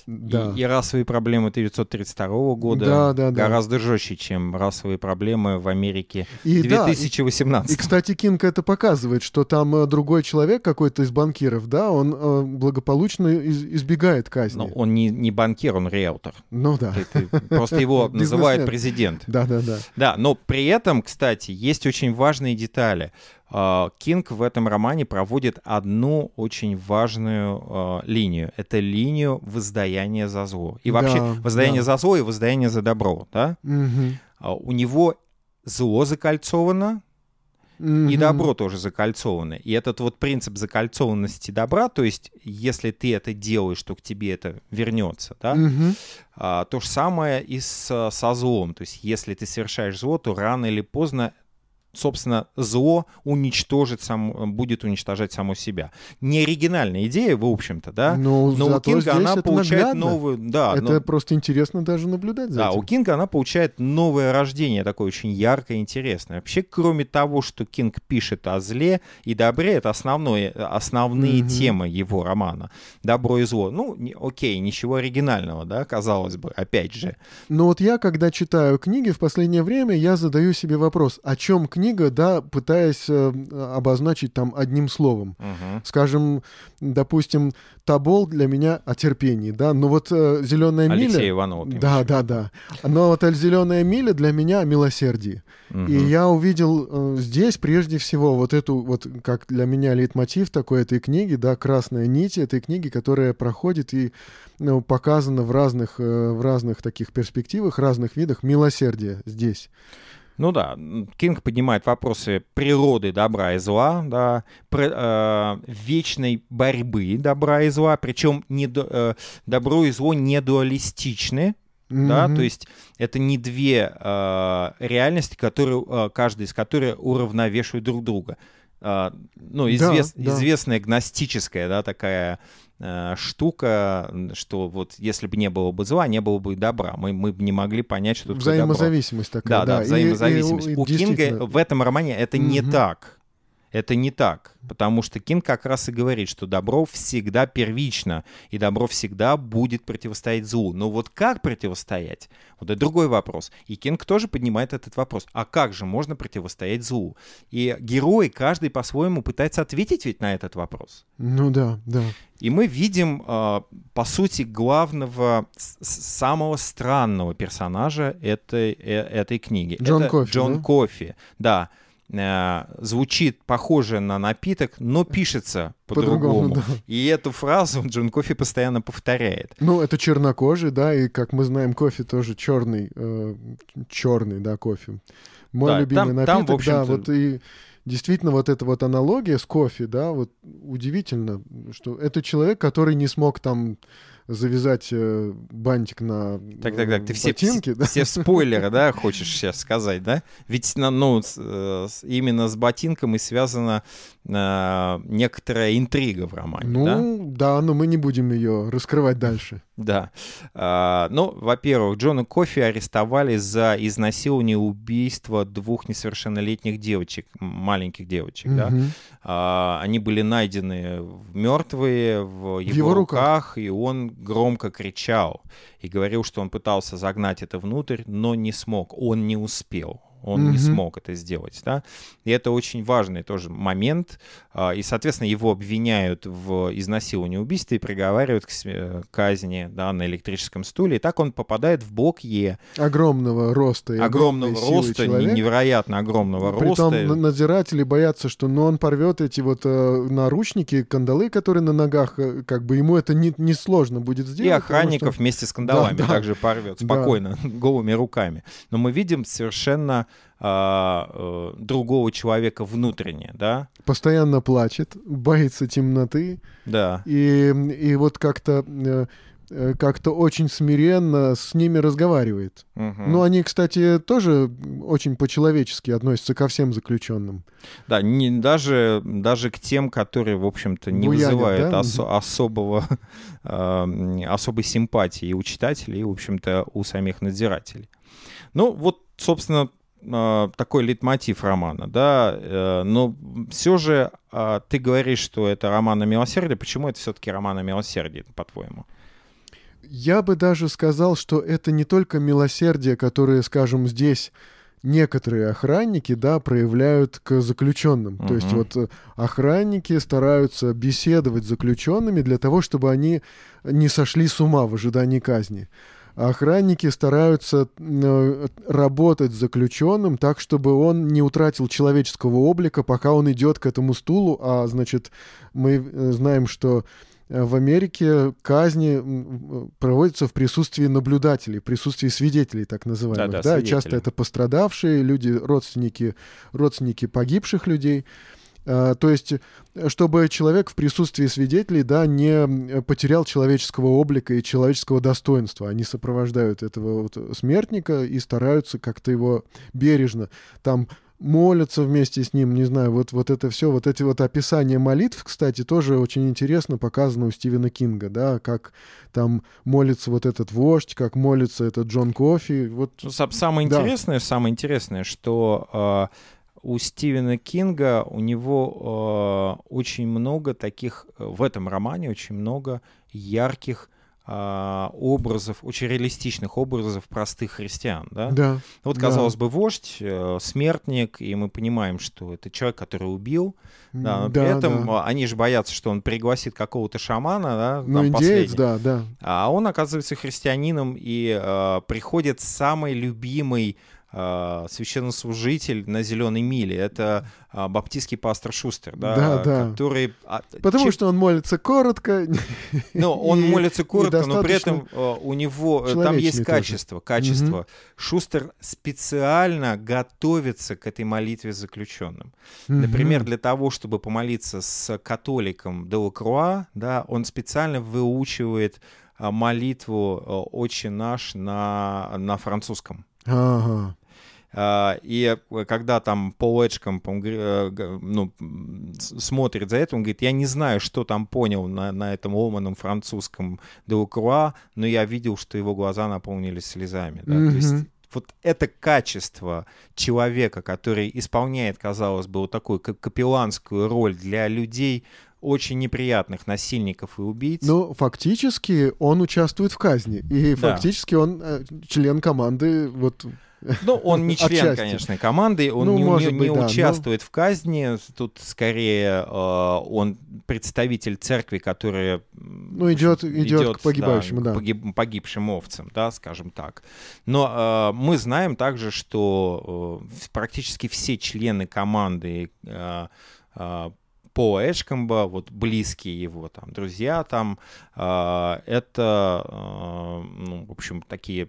Да. И, и расовые проблемы 1932 года Да, да, да. гораздо жестче, чем расовые проблемы в Америке И да, и- 2018. И, кстати, Кинг это показывает, что там э, другой человек какой-то из банкиров, да, он э, благополучно из- избегает казни. Но он не, не банкир, он риэлтор. Ну да. Ты- Просто его [LAUGHS] называют президент. Да, да, да. Да, но при этом, кстати, есть очень важные детали. А, Кинг в этом романе проводит одну очень важную а, линию. Это линию воздаяния за зло. И вообще Да, воздаяние да. за зло и воздаяние за добро. Да? А, У него зло закольцовано, и Мгм. добро тоже закольцовано. И этот вот принцип закольцованности добра, то есть если ты это делаешь, то к тебе это вернется, да? Мгм. А, то же самое и с, со злом. То есть, если ты совершаешь зло, то рано или поздно, собственно, зло уничтожит сам, будет уничтожать само себя. Не оригинальная идея, в общем-то, да? Ну, Но у Кинга она получает наглядно. новую... Да, Это но- просто интересно даже наблюдать за да, этим. у Кинга она получает новое рождение, такое очень яркое и интересное. Вообще, кроме того, что Кинг пишет о зле и добре, это основное, основные Мгм. темы его романа. Добро и зло. Ну, не- окей, ничего оригинального, да, казалось бы, опять же. Но вот я, когда читаю книги в последнее время, я задаю себе вопрос, о чем книга, да, пытаясь э, обозначить там одним словом. Мгм. Скажем, допустим, Табол для меня о терпении, да, но вот «Зеленая Алексей миля...» Иванов. ты Да, да, да. Но вот «Зеленая миля» для меня о милосердии. виду? И я увидел э, здесь прежде всего вот эту, вот как для меня лейтмотив такой этой книги, да, красная нить этой книги, которая проходит и ну, показана в разных, э, в разных таких перспективах, разных видах милосердия здесь. Ну да, Кинг поднимает вопросы природы добра и зла, да, про- э, вечной борьбы добра и зла, причем не до- э, добро и зло не дуалистичны, да, Мгм. то есть это не две э, реальности, которые, э, каждая из которых уравновешивают друг друга. Э, ну, извес- да. известная гностическая, да, такая э, штука, что вот если бы не было бы зла, не было бы и добра. Мы, мы бы не могли понять, что такое добро. Взаимозависимость такая, Да, да, И- и- взаимозависимость. и У Кинга в этом романе это не Мгм. так. Это не так, потому что Кинг как раз и говорит, что добро всегда первично, и добро всегда будет противостоять злу. Но вот как противостоять? Вот это другой вопрос. И Кинг тоже поднимает этот вопрос. А как же можно противостоять злу? И герои, каждый по-своему пытается ответить ведь на этот вопрос. Ну да, да. И мы видим, э, по сути, главного, самого странного персонажа этой, э, этой книги. Джон Это Кофи, Джон да? Кофи, да. Э, звучит похоже на напиток, но пишется по-другому. По-другому, да. И эту фразу [LAUGHS] Джон Кофи постоянно повторяет. Ну, это чернокожий, да, и, как мы знаем, кофе тоже черный, черный, да, кофе. Мой Да, любимый там- напиток, там, в да, общем-то- вот и действительно вот эта вот аналогия с кофе, да, вот удивительно, что это человек, который не смог там завязать э, бантик на Так, так, так, ты э, все, ботинки, да? все спойлеры, да, хочешь сейчас сказать, да? Ведь на- ну, э, именно с ботинком и связана э, некоторая интрига в романе, да? Ну, да, но мы не будем ее раскрывать дальше. Да. А, ну, во-первых, Джона Кофи арестовали за изнасилование и убийство двух несовершеннолетних девочек, маленьких девочек, да. Мгм. А, они были найдены в- мертвые в его, его руках, и он громко кричал и говорил, что он пытался загнать это внутрь, но не смог, он не успел. Он не Мгм. смог это сделать, да. И это очень важный тоже момент. А, И, соответственно, его обвиняют в изнасиловании убийстве и приговаривают к сме- казни, да, на электрическом стуле. И так он попадает в блок Е. Огромного роста и Огромного роста, не- человек. невероятно огромного Притом роста. н- надзиратели боятся, что ну, он порвет эти вот э, наручники, кандалы, которые на ногах, э, как бы ему это не, не сложно будет сделать. И потому что- охранников вместе с кандалами Да, да. также порвет Да. спокойно, [LAUGHS] голыми руками. Но мы видим совершенно а, э, другого человека внутренне, да? Постоянно плачет, боится темноты, Да. и, и вот как-то э, э, как-то очень смиренно с ними разговаривает. Мгм. Ну, они, кстати, тоже очень по-человечески относятся ко всем заключенным. Да, не, даже, даже к тем, которые, в общем-то, не Буянят, вызывают да? осо- особого, [LAUGHS] э, особой симпатии и у читателей, и, в общем-то, у самих надзирателей. Ну, вот, собственно, такой лейтмотив романа, да, э, но все же э, ты говоришь, что это роман о милосердии. Почему это все-таки роман о милосердии, по-твоему? Я бы даже сказал, что это не только милосердие, которое, скажем, здесь некоторые охранники, да, проявляют к заключенным. Мгм. То есть вот э, охранники стараются беседовать с заключенными для того, чтобы они не сошли с ума в ожидании казни. Охранники стараются э, работать с заключенным так, чтобы он не утратил человеческого облика, пока он идет к этому стулу. А значит, мы э, знаем, что э, в Америке казни проводятся в присутствии наблюдателей, в присутствии свидетелей, так называемых. Да-да, Да, свидетелей. часто это пострадавшие люди, родственники, родственники погибших людей. А, То есть, чтобы человек в присутствии свидетелей, да, не потерял человеческого облика и человеческого достоинства. Они сопровождают этого вот смертника и стараются как-то его бережно там молятся вместе с ним, не знаю, вот, вот это все, вот эти вот описания молитв, кстати, тоже очень интересно показано у Стивена Кинга, да, как там молится вот этот вождь, как молится этот Джон Кофи, вот, Ну, сам- самое Да. интересное, самое интересное, что э, у Стивена Кинга у него э, очень много таких э, в этом романе очень много ярких э, образов, очень реалистичных образов простых христиан, да? да, Вот, да. казалось бы, вождь, э, смертник, и мы понимаем, что это человек, который убил, да, но при да, этом да. э, они же боятся, что он пригласит какого-то шамана, да, Ну, там индеец, да, да. А он оказывается христианином и э, приходит самый любимый священнослужитель на зеленой миле. Это э, баптистский пастор Шустер, да, Да, да. который... а, Потому чем- что он молится коротко. [LAUGHS] ну, он и- молится коротко, но при этом у него э, там есть тоже. качество. Качество. Шустер специально готовится к этой молитве заключенным. Например, Мгм. для того, чтобы помолиться с католиком Делакруа, да, он специально выучивает а, молитву «Отче наш» на, на французском. Ага. А, И э, когда там Пол Эджком, э, ну, смотрит за это, он говорит, я не знаю, что там понял на, на этом ломаном французском Делакруа, но я видел, что его глаза наполнились слезами. да. То есть вот это качество человека, который исполняет, казалось бы, вот такую ка- капелланскую роль для людей, очень неприятных насильников и убийц. Ну, фактически он участвует в казни. И Да. фактически он э, член команды вот Ну, он не член, Отчасти. конечно, команды, он Ну, не, может не- быть, не да, но- участвует в казни. Тут скорее э, он представитель церкви, которая Ну, идет- общем, идет к погибающим, к да. погиб- погибшим овцам, да, скажем так. Но э, мы знаем также, что э, практически все члены команды э, э, Пола Эшкомба, вот близкие его там друзья там, э, это, э, ну, в общем, такие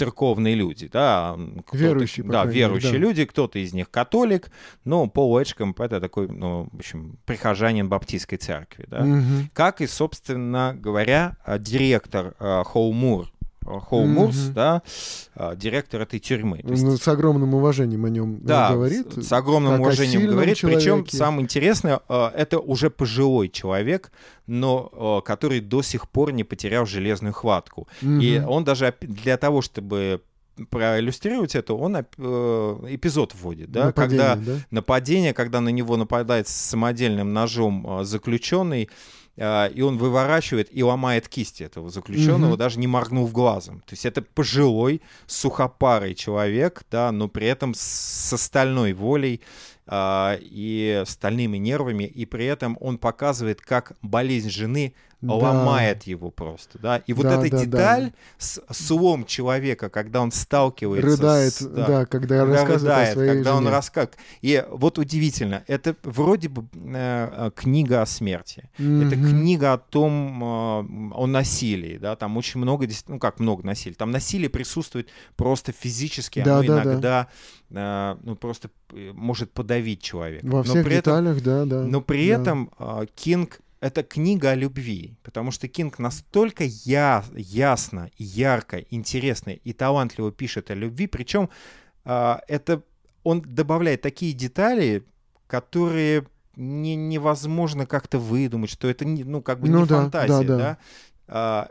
церковные люди, да, Верующие, да, верующие да. люди, кто-то из них католик, но Пол Эджкомб это такой, ну, в общем, прихожанин баптистской церкви, да, Мгм. как и, собственно говоря, э, директор э, Хоумур, э, Хоумурс, Мгм. да, э, директор этой тюрьмы. То есть Ну, с огромным уважением о нем да, говорит. с, с огромным как уважением говорит. Причем человеке. самое интересное, э, это уже пожилой человек, но э, который до сих пор не потерял железную хватку. И Мгм. он даже для того, чтобы проиллюстрировать это, он э, эпизод вводит, да, Нападение, когда да? нападение, когда на него нападает с самодельным ножом э, заключенный, э, и он выворачивает и ломает кисти этого заключенного, Мгм. даже не моргнув глазом. То есть это пожилой, сухопарый человек, да, но при этом с стальной волей а, и стальными нервами, и при этом он показывает, как болезнь жены Да. ломает его просто, да. И вот Да, эта да, да. деталь с слом человека, когда он сталкивается Рыдает, с, да, когда когда рассказывает рыдает, о своей когда он жене. рассказывает. И вот удивительно, это вроде бы э, э, книга о смерти. Это Мгм. книга о том, э, о насилии, да, там очень много, ну как много насилия, там насилие присутствует просто физически, Да, оно да, да. иногда, э, ну просто э, может подавить человека. Во но всех при этом, деталях, да, да. но при да. этом э, Кинг это книга о любви, потому что Кинг настолько я, ясно, ярко, интересно и талантливо пишет о любви, причем а, это он добавляет такие детали, которые не, невозможно как-то выдумать, что это не, ну как бы Ну не да, фантазия, да, да. да. А,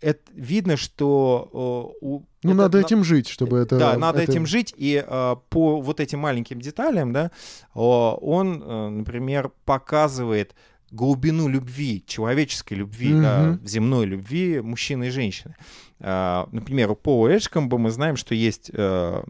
это видно, что у Ну, это надо на- этим жить, чтобы это... да, надо это- этим жить, и а, по вот этим маленьким деталям, да, он, э, например, показывает, глубину любви, человеческой любви, Мгм. да, земной любви мужчины и женщины. А, Например, у Пола Эджкомба мы знаем, что есть э,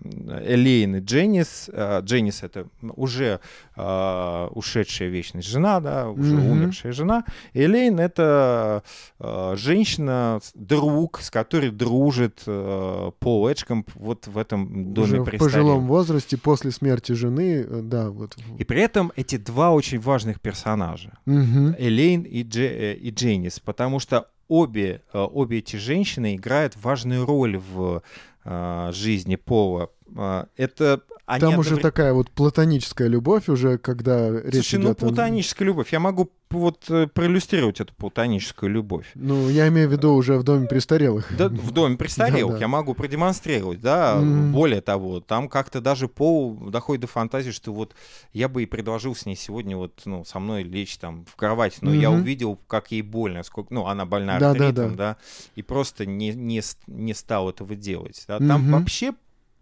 Элейн и Дженнис. А, Дженнис — это уже а, ушедшая вечность жена, да, уже Мгм. умершая жена. Элейн — это э, женщина, друг, с которой дружит э, Пол Эджкомб вот в этом доме Уже в пожилом возрасте, после смерти жены, э, да, вот. И при этом эти два очень важных персонажа. Мгм. Элейн и, Дже, э, и Дженнис, потому что обе, э, обе эти женщины играют важную роль в э, жизни Пола. Э, Это они Там уже одновре- такая вот платоническая любовь уже, когда речь Слушай, ну идет о- платоническая любовь. Я могу вот э, проиллюстрировать эту платоническую любовь. Ну, я имею в виду уже в доме престарелых. Да, в доме [LAUGHS] престарелых Да-да. я могу продемонстрировать, да. Мгм. Более того, там как-то даже Пол доходит до фантазии, что вот я бы и предложил с ней сегодня вот, ну, со мной лечь там в кровать, но я Мгм. увидел, как ей больно, сколько, ну, она больна Да-да-да. артритом, да, и просто не, не, не стал этого делать. да. Там Мгм. вообще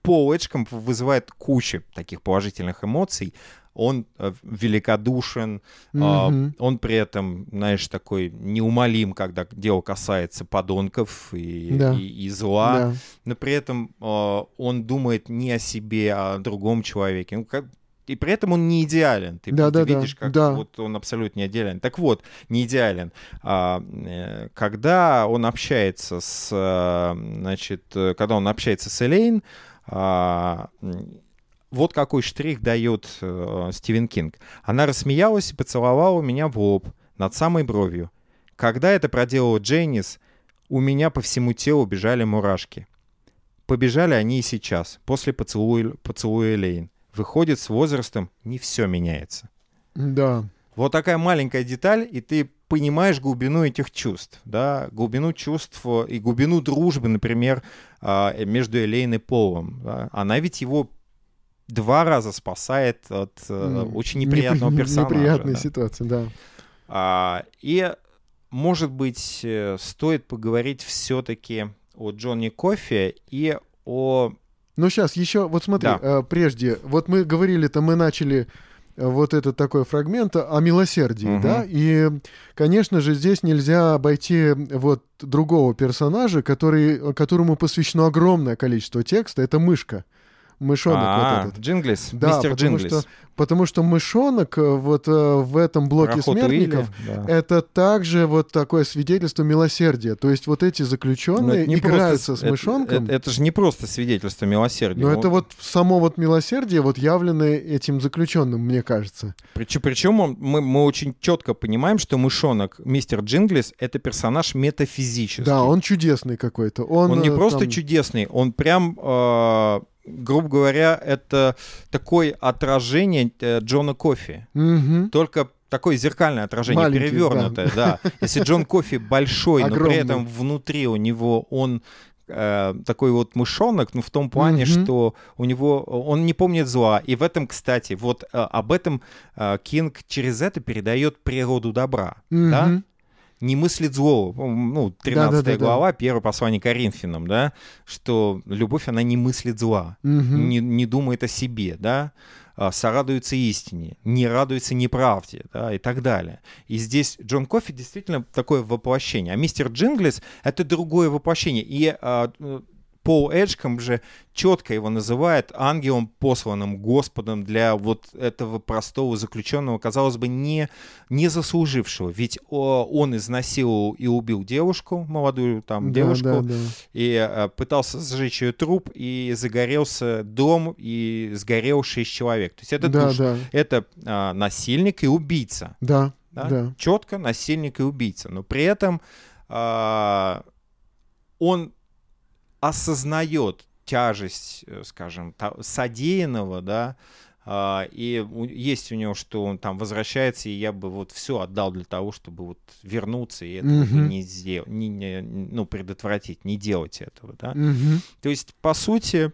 Пол Эджкомп вызывает кучу таких положительных эмоций. Он э, великодушен, Мгм. он при этом, знаешь, такой неумолим, когда дело касается подонков и, Да. и, и зла, Да. но при этом а, он думает не о себе, а о другом человеке. Ну, как- И при этом он не идеален. Ты, Да, ты да, да, видишь, как да. вот он абсолютно не идеален. Так вот, не идеален. А, э, когда он общается с, а, значит, э, когда он общается с Элейн, вот какой штрих дает э, Стивен Кинг. Она рассмеялась и поцеловала меня в лоб над самой бровью. Когда это проделала Дженнис, у меня по всему телу бежали мурашки. Побежали они и сейчас, после поцелуя, поцелуя Лейн. Выходит, с возрастом не все меняется. Да. Вот такая маленькая деталь, и ты понимаешь глубину этих чувств, да, глубину чувств э, и глубину дружбы, например, а, э, между Элейн и Полом. да. Она ведь его два раза спасает от М, очень неприятного [LAUGHS] непри- персонажа. Неприятная да. ситуация, да. А, и, может быть, стоит поговорить все-таки о Джонни Кофе и о... Ну, сейчас еще, вот смотри, Да. прежде, вот мы говорили-то, мы начали вот этот такой фрагмент о милосердии, Мгм. да, и, конечно же, здесь нельзя обойти вот другого персонажа, который, которому посвящено огромное количество текста, это мышка. Мышонок А, вот этот. Джинглис, Да, мистер потому Джинглис. что, потому что мышонок э, вот э, в этом блоке Про охоту смертников Уилли, да. это также вот такое свидетельство милосердия. То есть вот эти заключенные это не играются просто- с это- мышонком. Это, это же не просто свидетельство милосердия. Но Он- это вот само вот милосердие вот явленное этим заключенным, мне кажется. Причем, причем он- мы, мы очень четко понимаем, что мышонок, мистер Джинглис, это персонаж метафизический. Да, он чудесный какой-то. Он, Он не э, просто там- чудесный, он прям, э, грубо говоря, это такое отражение э, Джона Кофи. Мгм. Только такое зеркальное отражение, Маленький, перевернутое, да. Если Джон Кофи большой, но при Огромный. этом внутри у него он э, такой вот мышонок, ну в том плане, Мгм. что у него он не помнит зла. И в этом, кстати, вот э, об этом э, Кинг через это передает природу добра. Да? Не мыслит злого. Ну, 13 Да-да-да-да. глава, первое послание Коринфянам, да, что любовь, она не мыслит зла, Мгм. не, не думает о себе, да, а, сорадуется истине, не радуется неправде, да, и так далее. И здесь Джон Кофи действительно такое воплощение. А мистер Джинглис — это другое воплощение. И а, Пол Эджком же четко его называет ангелом, посланным Господом для вот этого простого заключенного, казалось бы, не, не заслужившего. Ведь о, он изнасиловал и убил девушку, молодую там Да, девушку, да, да. и э, пытался сжечь ее труп, и загорелся дом, и сгорел шесть человек. То есть это, Да, душ- да, это а, насильник и убийца. да, Да? да. Четко насильник и убийца. Но при этом а, он осознает тяжесть, э, скажем, содеянного, да, а, и есть у него, что он там возвращается, и я бы вот все отдал для того, чтобы вот вернуться и этого Мгм. не сделать, не, не- ну, предотвратить, не делать этого, да. Мгм. То есть, по сути,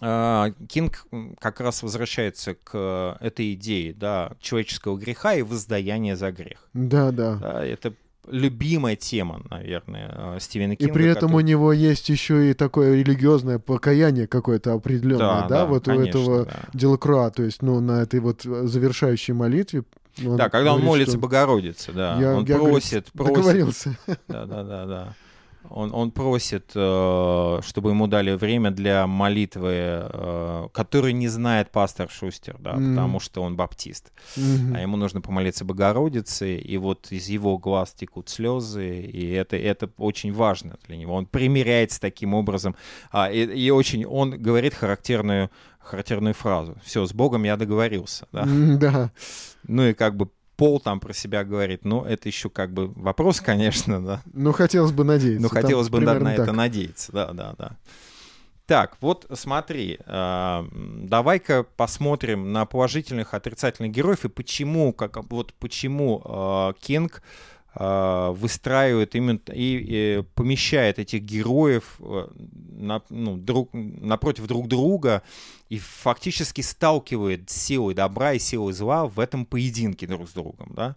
а, Кинг как раз возвращается к этой идее, да, человеческого греха и воздаяния за грех. Да, да. Да, это любимая тема, наверное, а, Стивена И Кинга. при этом у него есть еще и такое религиозное покаяние какое-то определенное, да, вот у конечно, этого да. Делакруа, то есть, ну, на этой вот э, завершающей молитве Он да, когда он говорит, молится что Богородице, да. Я, он я, говорит, просит, просит. договорился. Да, да, да, да. Он, он просит, э, чтобы ему дали время для молитвы, э, которую не знает пастор Шустер, да, Мгм. потому что он баптист. Мгм. А ему нужно помолиться Богородице, и вот из его глаз текут слезы, и это, это очень важно для него. Он примиряется таким образом. А, и, и очень, он говорит характерную, характерную фразу. Все, с Богом я договорился. Да? Да. Ну и как бы Пол там про себя говорит, ну это еще как бы вопрос, конечно, да. Ну, хотелось бы надеяться. Ну, Там хотелось бы на, примерно на это надеяться, да, да, да. Так, вот смотри, м, давай-ка посмотрим на положительных, отрицательных героев и почему, как вот почему а, Кинг выстраивает именно и, и помещает этих героев э, на- ну, друг, напротив друг друга и фактически сталкивает силой добра и силой зла в этом поединке друг с другом, да?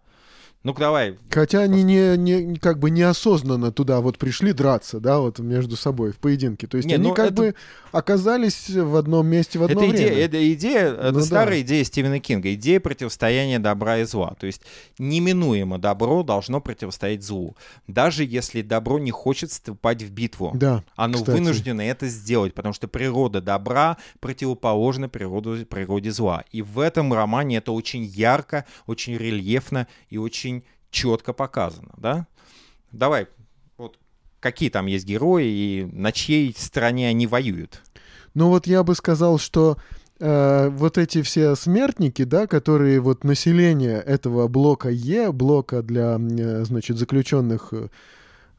Ну-ка давай, Хотя они не, не, как бы неосознанно туда вот пришли драться, да, вот между собой в поединке. То есть Не, они ну как это- бы оказались в одном месте в одно это время. идея, это идея, это Ну да. старая идея Стивена Кинга, идея противостояния добра и зла. То есть неминуемо добро должно противостоять злу. Даже если добро не хочет вступать в битву. Да, Оно кстати. вынуждено это сделать, потому что природа добра противоположна природу, природе зла. И в этом романе это очень ярко, очень рельефно и очень четко показано, да? Давай, вот какие там есть герои и на чьей стороне они воюют? Ну вот я бы сказал, что э, вот эти все смертники, да, которые вот население этого блока Е, блока для, э, значит, заключенных, э,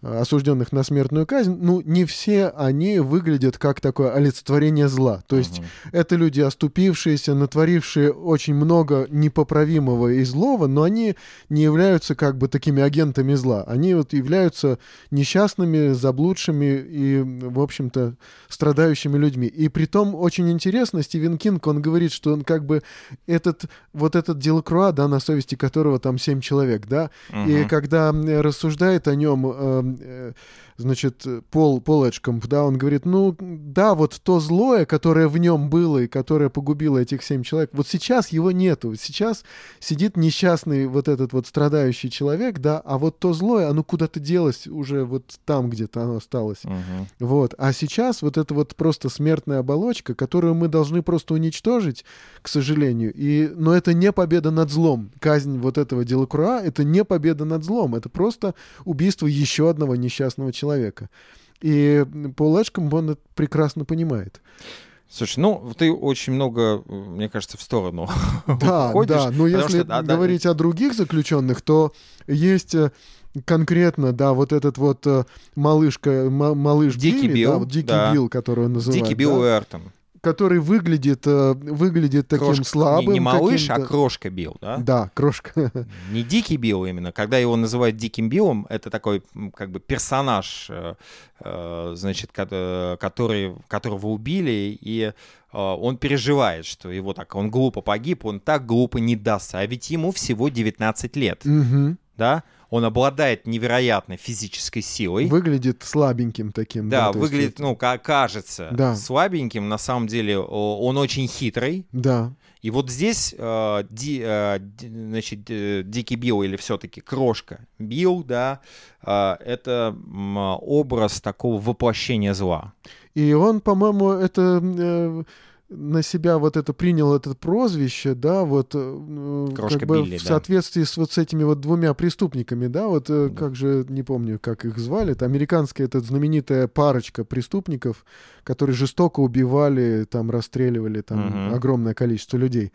осужденных на смертную казнь, ну не все они выглядят как такое олицетворение зла. То есть это люди оступившиеся, натворившие очень много непоправимого и злого, но они не являются как бы такими агентами зла. Они вот являются несчастными, заблудшими и, в общем-то, страдающими людьми. И при том очень интересно, Стивен Кинг, он говорит, что он как бы этот, вот этот Делакруа, да, на совести которого там семь человек, да, и Мгм. когда рассуждает о нем, э, э, значит, Пол, Пол Эджкомп, да, он говорит, ну, да, вот то злое, которое в нем было и которое погубило этих семь человек, вот сейчас его нету. Сейчас сидит несчастный вот этот вот страдающий человек, да, а вот то злое, оно куда-то делось уже вот там где-то оно осталось. Мгм. Вот. А сейчас вот это вот просто смертная оболочка, которую мы должны просто уничтожить, к сожалению. И... Но это не победа над злом. Казнь вот этого Делакруа — это не победа над злом. Это просто убийство еще одного несчастного человека. И Пол Эшкомб, он это прекрасно понимает. Слушай, ну ты очень много, мне кажется, в сторону [LAUGHS] Да, уходишь, да. Но если что, да, да, говорить о других заключенных, то есть э, конкретно, да, вот этот вот э, малышка, ма- малыш Дикий Билли, Билл, да, вот Дикий да. Билл, который он называет, Дикий Билл да, Уэртон. Который выглядит, э, выглядит таким Крошка- слабым. Не, не малыш, а крошка Билл, да? Да, крошка. [LAUGHS] Не Дикий Билл именно. Когда его называют Диким Биллом, это такой как бы персонаж, э, э, значит, ко- который, которого убили, и он переживает, что его так, он глупо погиб, он так глупо не дастся. А ведь ему всего 19 лет, Мгм. да? Он обладает невероятной физической силой. Выглядит слабеньким таким. Да, есть выглядит, вот- ну, ка- кажется Да. слабеньким. На самом деле он очень хитрый. Да. И вот здесь, э, Ди- э, Ди- значит, э, Дикий Билл или все-таки Крошка Билл, да, э, это образ такого воплощения зла. И он, по-моему, это э, на себя вот это принял это прозвище, да, вот э, Крошка как бы Билли, в да. соответствии с вот с этими вот двумя преступниками, да, вот э, как же не помню, как их звали, это американская эта знаменитая парочка преступников, которые жестоко убивали, там расстреливали там Мгм. огромное количество людей.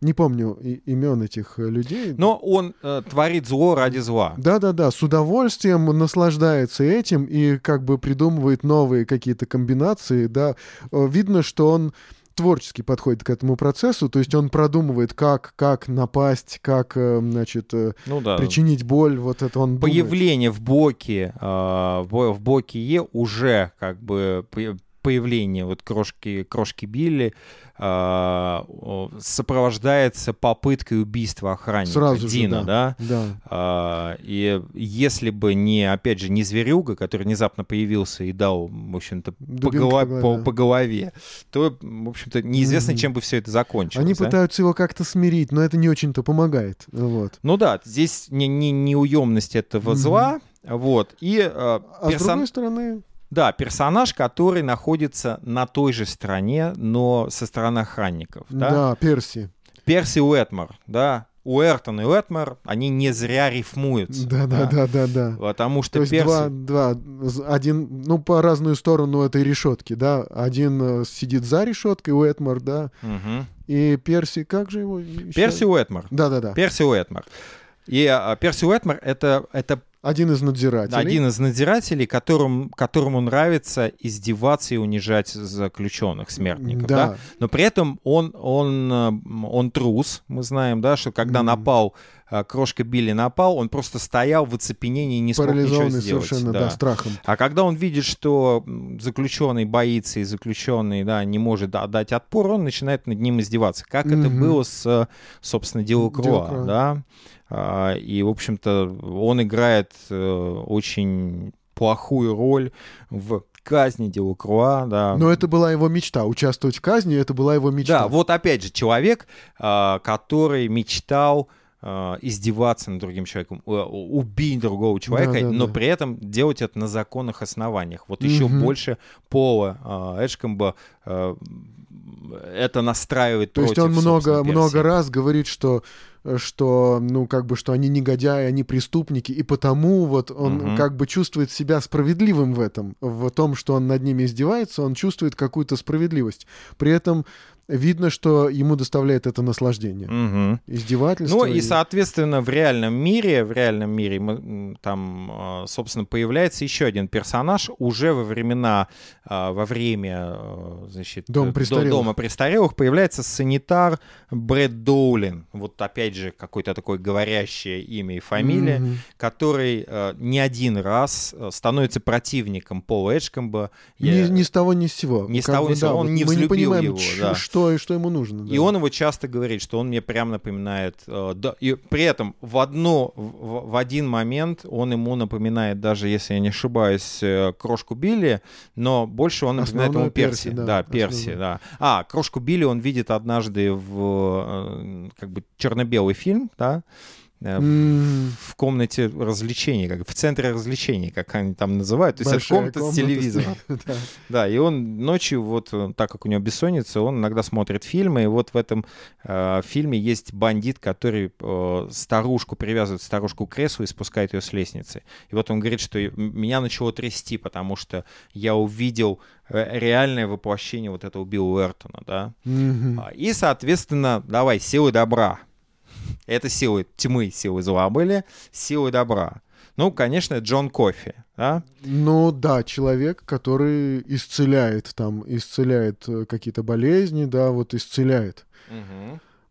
Не помню и- имен этих э, людей. Но он э, творит зло ради зла. Да-да-да, с удовольствием наслаждается этим и как бы придумывает новые какие-то комбинации, да. Э, Видно, что он творчески подходит к этому процессу, то есть он продумывает, как, как напасть, как, э, значит, э, Ну да. причинить боль, вот это он думает. Появление в боке, э, в бо- в боке Е уже как бы появление вот крошки, крошки Билли э, сопровождается попыткой убийства охранника Сразу Дина, же, да? да. А, и если бы не, опять же, не зверюга, который внезапно появился и дал, в общем-то, по, голова- по голове, по- да. голове, то, в общем-то, неизвестно, Мгм. чем бы все это закончилось. Они да? пытаются его как-то смирить, но это не очень-то помогает. Вот. Ну да, здесь не, не, неуемность этого Мгм. зла, вот, и э, А с персон- другой стороны, Да, персонаж, который находится на той же стороне, но со стороны охранников. Да? да, Перси. Перси Уэтмор, да. Уэртон и Уэтмор, они не зря рифмуются. Да, да, да, да, да. Потому что То есть Перси... два, два, один, ну, по разную сторону этой решетки, да. Один э, сидит за решеткой, Уэтмор, да. Мгм. И Перси, как же его? еще? Перси Уэтмор. Да, да, да. Перси Уэтмор. И а, Перси Уэтмор это, это Один из надзирателей. один из надзирателей, которым, которому нравится издеваться и унижать заключенных, смертников. Да. Да. Но при этом он, он, э, он трус, мы знаем, да, что когда Мгм. напал, э, крошка Билли напал, он просто стоял в оцепенении и не смог ничего сделать. совершенно, да. да, страхом. А когда он видит, что заключенный боится и заключенный да, не может да- дать отпор, он начинает над ним издеваться. Как это Мгм. было с, собственно, Делакруа, Делакруа. да? А, И, в общем-то, он играет э, очень плохую роль в казни Делакруа, да. Но это была его мечта. Участвовать в казни, это была его мечта. Да, вот опять же, человек, а, который мечтал а, издеваться над другим человеком, убить другого человека, Да, да, но да. при этом делать это на законных основаниях. Вот еще больше Пола а, Эджкомба а, это настраивает То есть против, он много, много раз говорит, что что, ну, как бы, что они негодяи, они преступники, и потому вот он Мгм. как бы чувствует себя справедливым в этом, в том, что он над ними издевается, он чувствует какую-то справедливость. При этом видно, что ему доставляет это наслаждение. Мгм. Издевательство. Ну и, соответственно, в реальном мире, в реальном мире мы, там, а, собственно, появляется еще один персонаж уже во времена, а, во время, а, значит, Дом э, престарелых. дома престарелых появляется санитар Брэд Доулин. Вот опять же какое-то такое говорящее имя и фамилия, Мгм. который не один раз становится противником Пола Эджкомба. Ни, Я- ни с того, ни с сего. Ни с Как того, ни с сего. да, Он вот не мы не понимаем, его, да. что и что ему нужно. И да. он его часто говорит, что он мне прям напоминает. э, да, и при этом в, одно, в, в один момент он ему напоминает, даже если я не ошибаюсь, э, крошку Билли, но больше он напоминает Основной ему Перси. Перси, да, да, Перси, основной. да. А, крошку Билли он видит однажды в э, как бы черно-белый фильм, да, в- М, в комнате развлечений, как в центре развлечений, как они там называют. То есть это большая комната с комната телевизором. [LAUGHS] Да. Да, и он ночью, вот э, так как у него бессонница, он иногда смотрит фильмы, и вот в этом э, фильме есть бандит, который э, старушку привязывает старушку к креслу и спускает ее с лестницы. И вот он говорит, что меня начало трясти, потому что я увидел э, реальное воплощение вот этого Билла Уэртона, да. А, И, соответственно, давай, силы добра. Это силы тьмы, силы зла были, силы добра. Ну, конечно, Джон Кофи, да? Ну да, человек, который исцеляет там, исцеляет э, какие-то болезни, да, вот исцеляет.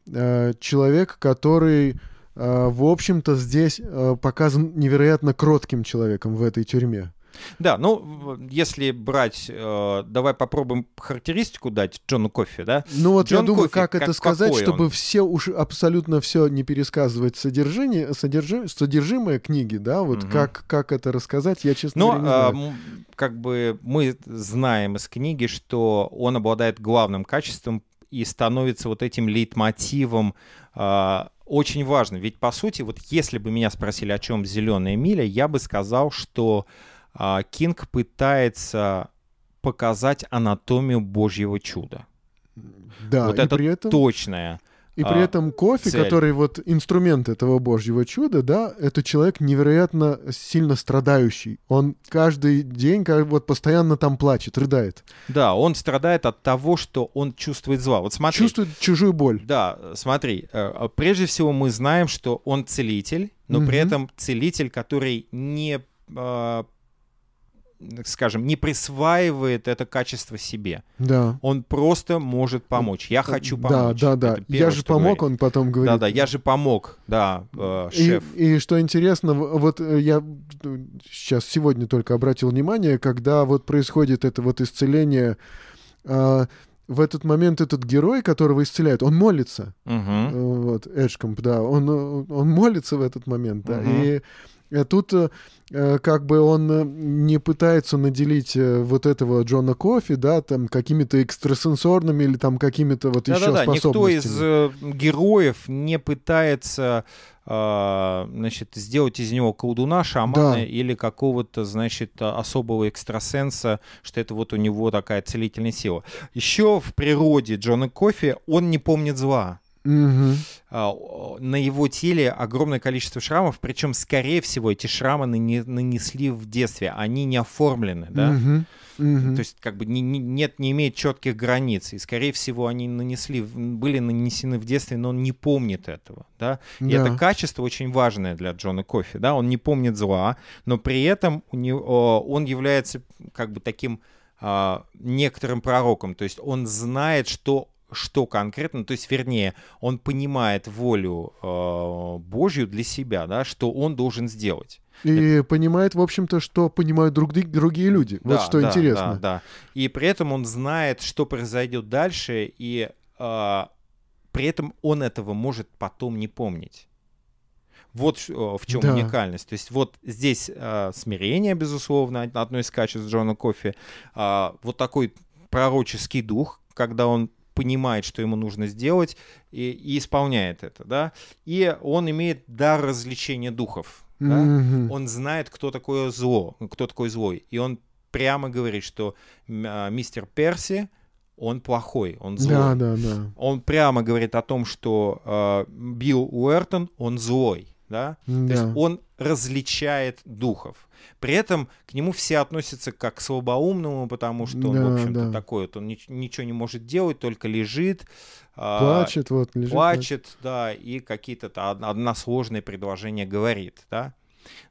Э, Человек, который, э, в общем-то, здесь показан невероятно кротким человеком в этой тюрьме. Да, ну, если брать, э, давай попробуем характеристику дать Джону Кофи, да? Ну вот я Джон думаю, Кофи, как, как- это сказать, чтобы он? все уж абсолютно все не пересказывать содержание, содержи- содержимое книги, да, вот Мгм. как, как это рассказать, я честно Но говоря, не а, знаю. м, как бы мы знаем из книги, что он обладает главным качеством и становится вот этим лейтмотивом а, очень важным. Ведь по сути, вот если бы меня спросили, о чем зеленая миля, я бы сказал, что Кинг пытается показать анатомию Божьего чуда. Да, вот и это при этом... точное. И при а, этом кофе, цель. который вот инструмент этого божьего чуда, да, это человек невероятно сильно страдающий. Он каждый день как вот постоянно там плачет, рыдает. Да, он страдает от того, что он чувствует зла. Вот смотри. Чувствует чужую боль. Да, смотри, э, прежде всего мы знаем, что он целитель, но при Мгм. этом целитель, который не, э, скажем, не присваивает это качество себе. Да. Он просто может помочь. Я хочу Да, помочь. да, да. Это первое, Я же помог, говорит. он потом говорит. Да, да, я же помог, да, э, И, шеф. и что интересно, вот э, я э, сейчас сегодня только обратил внимание, когда вот происходит это вот исцеление, а, в этот момент этот герой, которого исцеляют, он молится. Э, Вот, Эджкомп, да, он, э, он молится в этот момент, да, Мгм. и э, тут э, э, как бы он э, не пытается наделить вот этого Джона Кофи, да, там какими-то экстрасенсорными или там какими-то вот еще Да-да-да, никто из способностями. э, героев не пытается э, значит, сделать из него колдуна, шамана Да. или какого-то, значит, а- особого экстрасенса, что это вот у него такая целительная сила. Еще в природе Джона Кофи он не помнит зла. О, На его теле огромное количество шрамов, причем, скорее всего, эти шрамы нане- нанесли в детстве, они не оформлены, да? Мгм. Мгм. То есть, как бы не, не- нет, не имеет четких границ. И, скорее всего, они нанесли, были нанесены в детстве, но он не помнит этого. Да? И Да. это качество очень важное для Джона Кофи. Да? Он не помнит зла, но при этом у него, он является как бы таким а, некоторым пророком. То есть он знает, что что конкретно, то есть, вернее, он понимает волю э, Божью для себя, да, что он должен сделать. И понимает, в общем-то, что понимают друг, друг- другие люди. вот Да, что да, интересно. Да, да. И при этом он знает, что произойдет дальше, и а, при этом он этого может потом не помнить. Вот в чем Да. уникальность. То есть вот здесь а, смирение, безусловно, од- одно из качеств Джона Кофи. а, вот такой пророческий дух, когда он понимает, что ему нужно сделать, и, и исполняет это, да. И он имеет дар развлечения духов. да. Мгм. Он знает, кто такое зло, кто такой злой. И он прямо говорит, что а, мистер Перси, он плохой, он злой. Да, да, да. Он прямо говорит о том, что э, Билл Уэртон, он злой. Да? То есть Да. он различает духов. При этом к нему все относятся как к слабоумному, потому что он, Да, в общем-то, да. такой вот, он нич- ничего не может делать, только лежит, а, Плачет, вот, лежит. плачет, да, и какие-то односложные предложения говорит, да.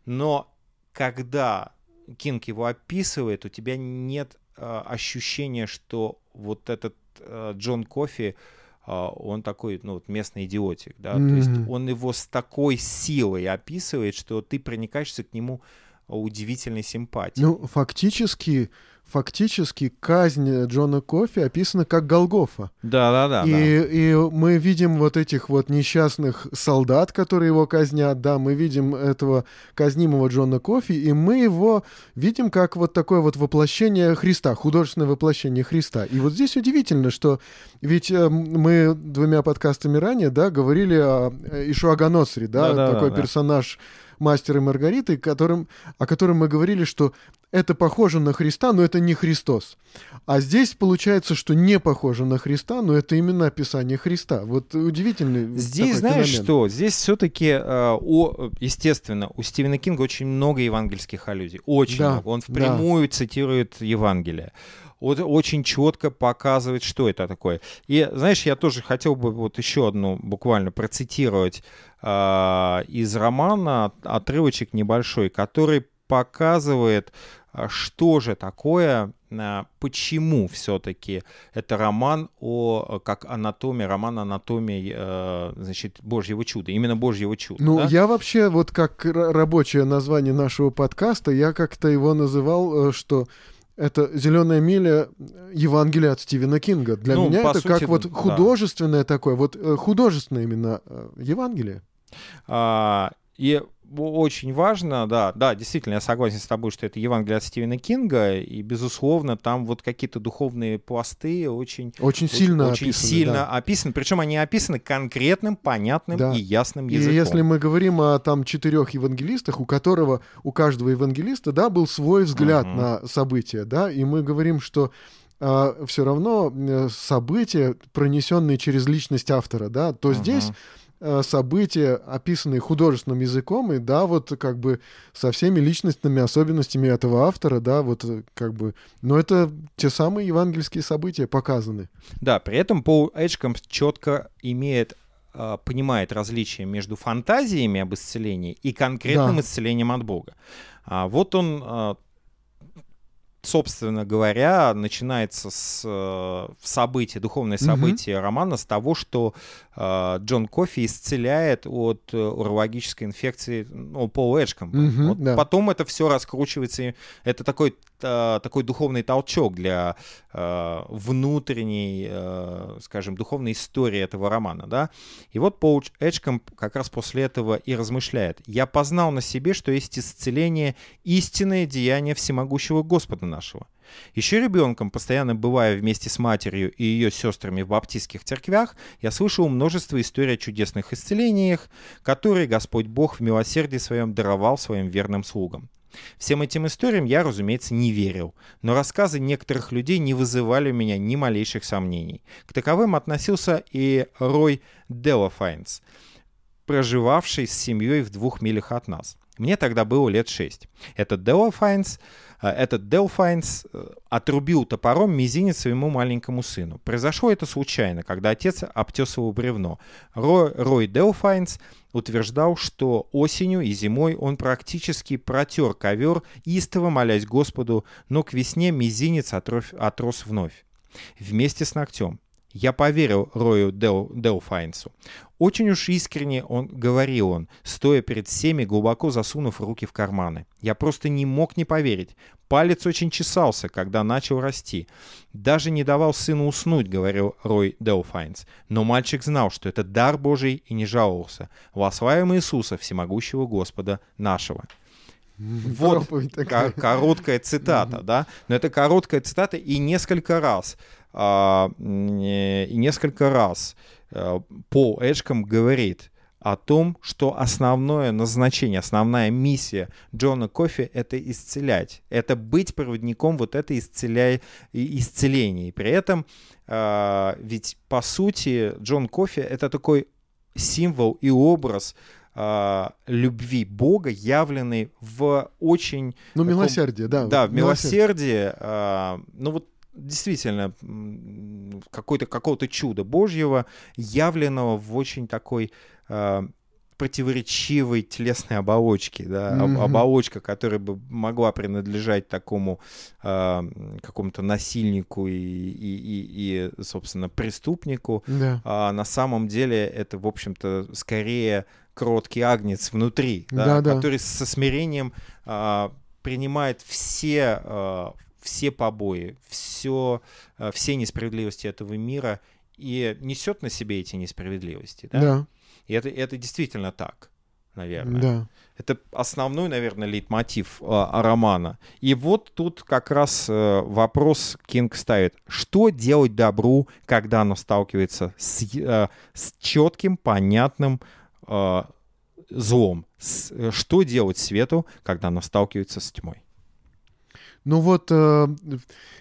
Но когда Кинг его описывает, у тебя нет э, ощущения, что вот этот э, Джон Кофи, он такой, ну, вот местный идиотик, да, то есть он его с такой силой описывает, что ты проникаешься к нему удивительной симпатией. Ну, фактически, фактически казнь Джона Кофи описана как Голгофа. да, да, да, и, да. и мы видим вот этих вот несчастных солдат, которые его казнят, да, мы видим этого казнимого Джона Кофи, и мы его видим как вот такое вот воплощение Христа, художественное воплощение Христа. И вот здесь удивительно, что ведь э, мы двумя подкастами ранее, да, говорили о э, Ишуаганосре, да, Да-да-да, такой да. персонаж мастера и Маргариты, которым, о котором мы говорили, что это похоже на Христа, но это не Христос. А здесь получается, что не похоже на Христа, но это именно описание Христа. Вот удивительный Здесь, знаешь феномен. что, здесь все-таки, естественно, у Стивена Кинга очень много евангельских аллюзий, очень Да, много. Он да. впрямую цитирует Евангелие. Вот очень четко показывает, что это такое. И, знаешь, я тоже хотел бы вот еще одну буквально процитировать а, из романа, отрывочек небольшой, который показывает, а, что же такое, а, почему все-таки это роман о, как анатомия, роман анатомии, э, значит, Божьего чуда, именно Божьего чуда. Ну, да? я вообще, вот как рабочее название нашего подкаста, я как-то его называл, э, что это «Зеленая миля» Евангелие от Стивена Кинга. Для Ну, меня это сути, как вот да. художественное такое, вот э, художественное именно э, Евангелие. А, и очень важно, да, да, действительно, я согласен с тобой, что это Евангелие от Стивена Кинга, и, безусловно, там вот какие-то духовные пласты очень, Очень сильно очень описаны, сильно да. описаны, причем они описаны конкретным, понятным Да. и ясным И языком. если мы говорим о там четырех евангелистах, у которого, у каждого евангелиста, да, был свой взгляд Мгм. на события, да, и мы говорим, что все равно э, события, пронесенные через личность автора, да, то Мгм. здесь э, события, описанные художественным языком, и да, вот как бы со всеми личностными особенностями этого автора, да, вот э, как бы, но это те самые евангельские события показаны. Да, при этом Пол Эджкомп четко имеет а, понимает различия между фантазиями об исцелении и конкретным Да. исцелением от Бога. А, вот он собственно говоря, начинается с э, события, духовное событие mm-hmm. романа с того, что э, Джон Кофи исцеляет от э, урологической инфекции ну, Пол Эджком. Mm-hmm, вот да. Потом это все раскручивается. Это такой такой духовный толчок для э, внутренней, э, скажем, духовной истории этого романа, да. И вот Пол Эджком как раз после этого и размышляет. «Я познал на себе, что есть исцеление, истинное деяние всемогущего Господа нашего. Еще ребенком, постоянно бывая вместе с матерью и ее сестрами в баптистских церквях, я слышал множество историй о чудесных исцелениях, которые Господь Бог в милосердии своем даровал своим верным слугам. Всем этим историям я, разумеется, не верил, но рассказы некоторых людей не вызывали у меня ни малейших сомнений. К таковым относился и Рой Делофайнс, проживавший с семьей в двух милях от нас. Мне тогда было лет шесть. Этот Делофайнс Э, этот Делфайнс э, отрубил топором мизинец своему маленькому сыну. Произошло это случайно, когда отец обтесывал бревно. Рой, Делфайнс утверждал, что осенью и зимой он практически протер ковер, истово молясь Господу, но к весне мизинец отрос вновь. Вместе с ногтем. Я поверил Рою Дел, Делфайнсу. Очень уж искренне он говорил он, стоя перед всеми, глубоко засунув руки в карманы. Я просто не мог не поверить. Палец очень чесался, когда начал расти. Даже не давал сыну уснуть, говорил Рой Делфайнс. Но мальчик знал, что это дар Божий и не жаловался. Во славим Иисуса, всемогущего Господа нашего. [LAUGHS] Вот короткая цитата, да? Но это короткая цитата и несколько раз и несколько раз э, Пол Эджком говорит о том, что основное назначение, основная миссия Джона Кофи — это исцелять, это быть проводником вот этой исцеля... исцеления. И при этом э, ведь, по сути, Джон Кофи — это такой символ и образ э, любви Бога, явленный в очень... Ну, таком, милосердие, да. Да, в милосердие. Э, ну, вот действительно какой-то, какого-то чуда Божьего, явленного в очень такой э, противоречивой телесной оболочке, да, mm-hmm. оболочка, которая бы могла принадлежать такому э, какому-то насильнику и, и, и, и, собственно, преступнику. Yeah. А на самом деле это, в общем-то, скорее кроткий агнец внутри, да, да, который со смирением э, принимает все, э, все побои, все, э, все несправедливости этого мира и несет на себе эти несправедливости. Да. да. И это, это действительно так, наверное. Да. Это основной, наверное, лейтмотив а, романа. И вот тут как раз а, вопрос Кинг ставит. Что делать добру, когда оно сталкивается с, а, с четким, понятным а, злом? С, что делать свету, когда оно сталкивается с тьмой? Ну вот э,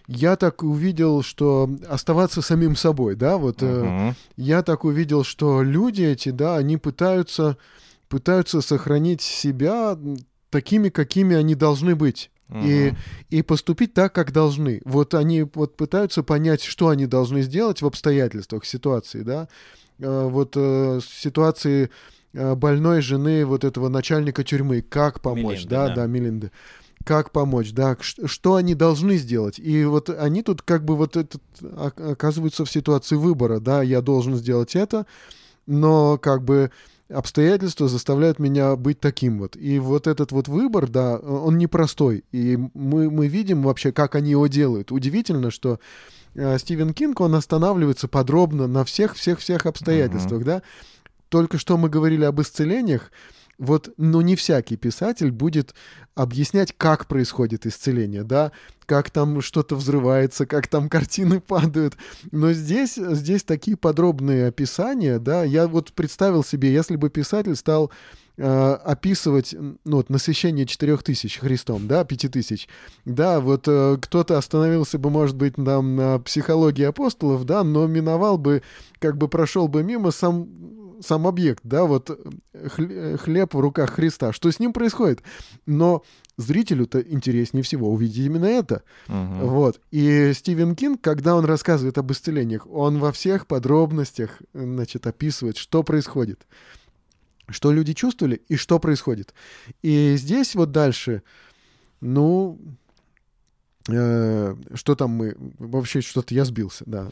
я так увидел, что оставаться самим собой, да, вот э, я так увидел, что люди эти, да, они пытаются пытаются сохранить себя такими, какими они должны быть. Uh-huh. И, и поступить так, как должны. Вот они вот пытаются понять, что они должны сделать в обстоятельствах ситуации, да. Э, вот э, ситуации э, больной жены вот этого начальника тюрьмы, как помочь, Мелинда, да, да, да, Мелинды как помочь, да, что они должны сделать. И вот они тут как бы вот этот, оказываются в ситуации выбора, да, я должен сделать это, но как бы обстоятельства заставляют меня быть таким вот. И вот этот вот выбор, да, он непростой. И мы, мы видим вообще, как они его делают. Удивительно, что э, Стивен Кинг, он останавливается подробно на всех-всех-всех обстоятельствах, uh-huh. да. Только что мы говорили об исцелениях, вот, ну, не всякий писатель будет объяснять, как происходит исцеление, да, как там что-то взрывается, как там картины [LAUGHS] падают. Но здесь, здесь такие подробные описания, да, я вот представил себе, если бы писатель стал э, описывать, ну, вот, насыщение четырех тысяч Христом, да, пяти тысяч, да, вот э, кто-то остановился бы, может быть, там на психологии апостолов, да, но миновал бы, как бы прошел бы мимо сам сам объект, да, вот э, хлеб в руках Христа, что с ним происходит. Но зрителю-то интереснее всего увидеть именно это. Угу. Вот. И Стивен Кинг, когда он рассказывает об исцелениях, он во всех подробностях, значит, описывает, что происходит. Что люди чувствовали и что происходит. И здесь вот дальше, ну, Э, что там мы? Вообще что-то я сбился, да.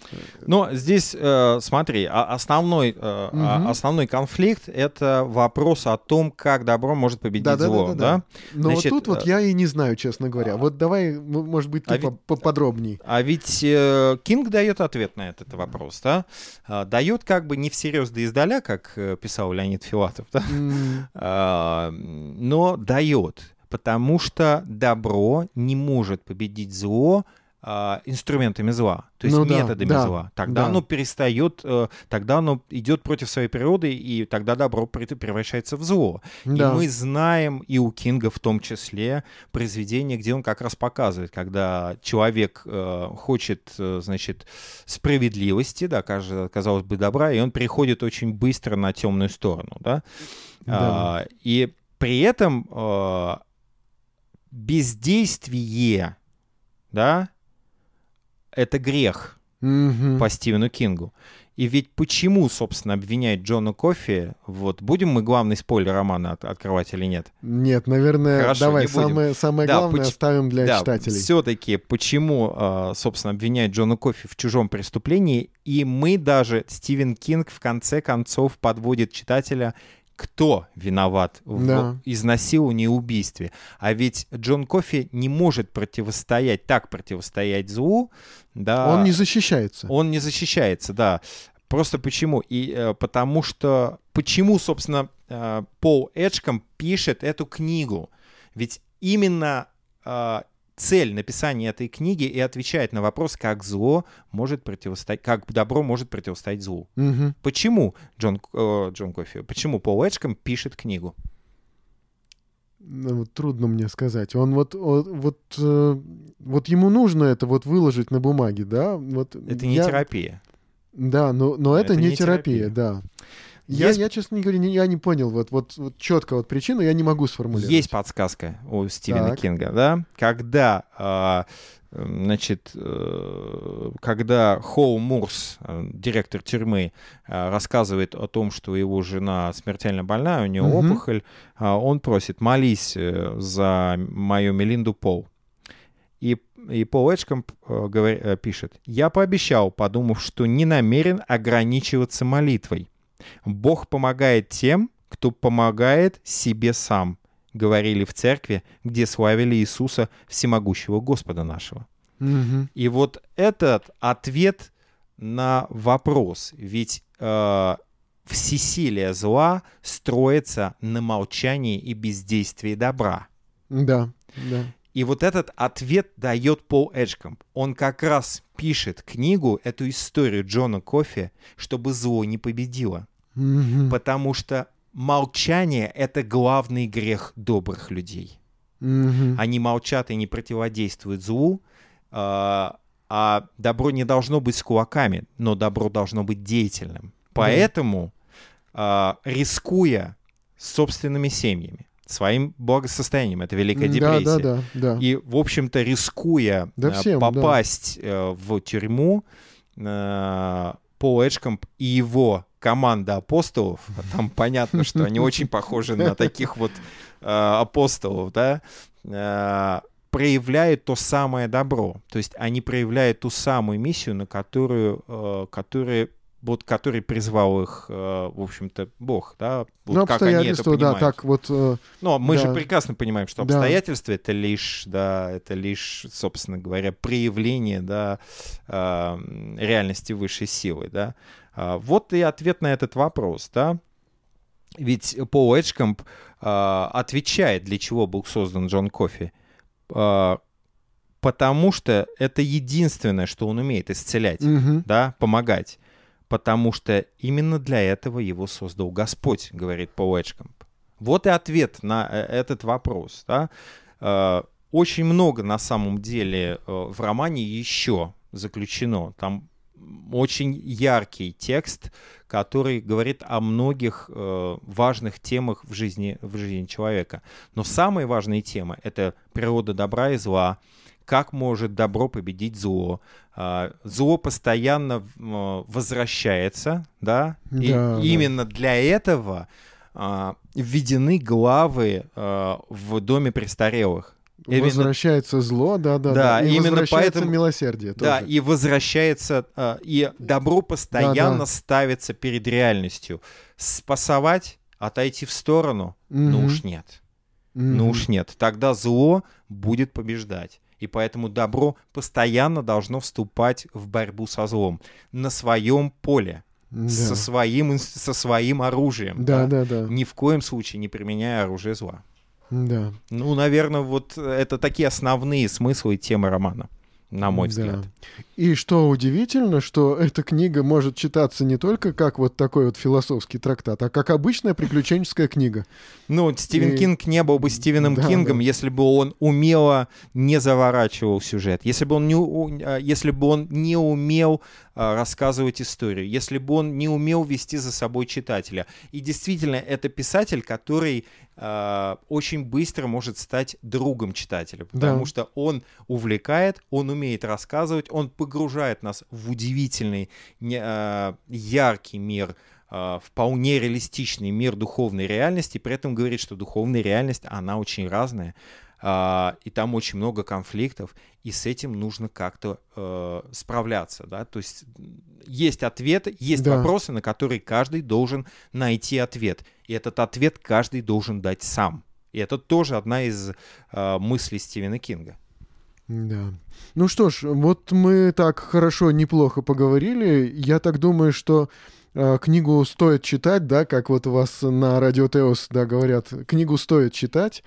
Но здесь, э, смотри, а, основной, э, угу. основной конфликт — это вопрос о том, как добро может победить да, зло. Да, да, да, да. Но Значит, вот тут вот я и не знаю, честно говоря. Вот давай, может быть, ты а ведь, поподробнее. А ведь Кинг дает ответ на этот вопрос, да? Дает как бы не всерьез да издаля, как писал Леонид Филатов, да? Mm. Но дает потому что добро не может победить зло э, инструментами зла, то есть ну, методами да, зла. Тогда да. оно перестает, э, тогда оно идет против своей природы, и тогда добро превращается в зло. Да. И мы знаем, и у Кинга в том числе, произведение, где он как раз показывает, когда человек э, хочет, э, значит, справедливости, да, казалось бы, добра, и он приходит очень быстро на темную сторону, да. да. А, и при этом э, бездействие, да, это грех mm-hmm. по Стивену Кингу. И ведь почему, собственно, обвиняет Джона Кофи? Вот будем мы главный спойлер романа от, открывать или нет? Нет, наверное, Хорошо, давай самое, самое да, главное поч- оставим для да, читателей. Все-таки почему, а, собственно, обвиняет Джона Кофи в чужом преступлении? И мы даже, Стивен Кинг, в конце концов подводит читателя кто виноват в изнасиловании и убийстве. А ведь Джон Кофи не может противостоять, так противостоять злу. Да, он не защищается. Он не защищается, да. Просто почему? И э, потому что почему, собственно, э, Пол Эджком пишет эту книгу? Ведь именно э, цель написания этой книги и отвечает на вопрос, как зло может противостоять, как добро может противостоять злу. Угу. Почему Джон, э, Джон Кофи, почему Пол Эджком пишет книгу? Ну, трудно мне сказать. Он вот, вот, вот, э, вот ему нужно это вот выложить на бумаге, да? Вот это не я... терапия. Да, но, но это, это не, не терапия, терапия, да. Я, есть... я, честно говоря, не, я не понял вот, вот, вот четко вот причину, я не могу сформулировать. Есть подсказка у Стивена так. Кинга, да? Когда, э, значит, э, когда Хоу Мурс, э, директор тюрьмы, э, рассказывает о том, что его жена смертельно больная, у нее угу. опухоль, э, он просит, молись за мою Мелинду Пол. И и Пол Эджкомп э, говор, э, пишет, «Я пообещал, подумав, что не намерен ограничиваться молитвой. Бог помогает тем, кто помогает себе сам, говорили в церкви, где славили Иисуса, всемогущего Господа нашего. Угу. И вот этот ответ на вопрос, ведь э, всесилие зла строится на молчании и бездействии добра. Да, да. И вот этот ответ дает Пол Эджкомп. Он как раз пишет книгу, эту историю Джона Кофи, чтобы зло не победило. Mm-hmm. Потому что молчание — это главный грех добрых людей. Mm-hmm. Они молчат и не противодействуют злу, а, а добро не должно быть с кулаками, но добро должно быть деятельным. Поэтому, mm-hmm. рискуя собственными семьями, своим благосостоянием. Это Великая депрессия. Да, да, да, да. И, в общем-то, рискуя да э, всем, попасть да. в тюрьму, Пол Эджкомп и его команда апостолов, там понятно, что они очень похожи на таких вот э, апостолов, да, э, проявляют то самое добро. То есть они проявляют ту самую миссию, на которую, э, которая вот который призвал их, в общем-то, Бог, да, вот ну, как они это понимают. да, так вот. Но мы да. же прекрасно понимаем, что обстоятельства да. это лишь, да, это лишь, собственно говоря, проявление, да, реальности высшей силы, да. А, вот и ответ на этот вопрос, да. Ведь Пол Эджкомп отвечает, для чего был создан Джон Кофи потому что это единственное, что он умеет исцелять, угу. да, помогать потому что именно для этого его создал Господь, говорит Пол Эджкомп. Вот и ответ на э, этот вопрос. Да? Очень много на самом деле э, в романе еще заключено. Там очень яркий текст, который говорит о многих важных темах в жизни, в жизни человека. Но самые важные темы — это природа добра и зла, как может добро победить зло. А, зло постоянно возвращается, да, и да, именно для этого а, введены главы а, в доме престарелых. Именно- Возвращается зло, да, да, Да, И именно возвращается поэтому- милосердие Да, тоже. и возвращается, а, и добро постоянно Да-да. ставится перед реальностью. Спасовать, отойти в сторону, ну Мгм. уж нет. Мгм. Ну уж нет. Тогда зло будет побеждать. И поэтому добро постоянно должно вступать в борьбу со злом на своем поле, Да. со, своим, со своим оружием. Да, да, да. Ни в коем случае не применяя оружие зла. Да. Ну, наверное, вот это такие основные смыслы темы романа, на мой Да. взгляд. И что удивительно, что эта книга может читаться не только как вот такой вот философский трактат, а как обычная приключенческая книга. Ну, Стивен И- Кинг не был бы Стивеном Да, Кингом, да. если бы он умело не заворачивал сюжет, если бы он не, а, если бы он не умел рассказывать историю, если бы он не умел вести за собой читателя. И действительно, это писатель, который а, очень быстро может стать другом читателя, потому Да. что он увлекает, он умеет рассказывать, он погружает нас в удивительный, не- а, яркий мир а, вполне реалистичный мир духовной реальности, при этом говорит, что духовная реальность, она очень разная, а, и там очень много конфликтов, и с этим нужно как-то э, справляться, да, то есть есть ответы, есть Да. вопросы, на которые каждый должен найти ответ, и этот ответ каждый должен дать сам. И это тоже одна из э, мыслей Стивена Кинга. Да. Ну что ж, вот мы так хорошо, неплохо поговорили. Я так думаю, что э, книгу стоит читать, да, как вот у вас на Радио Теос, да, говорят, книгу стоит читать.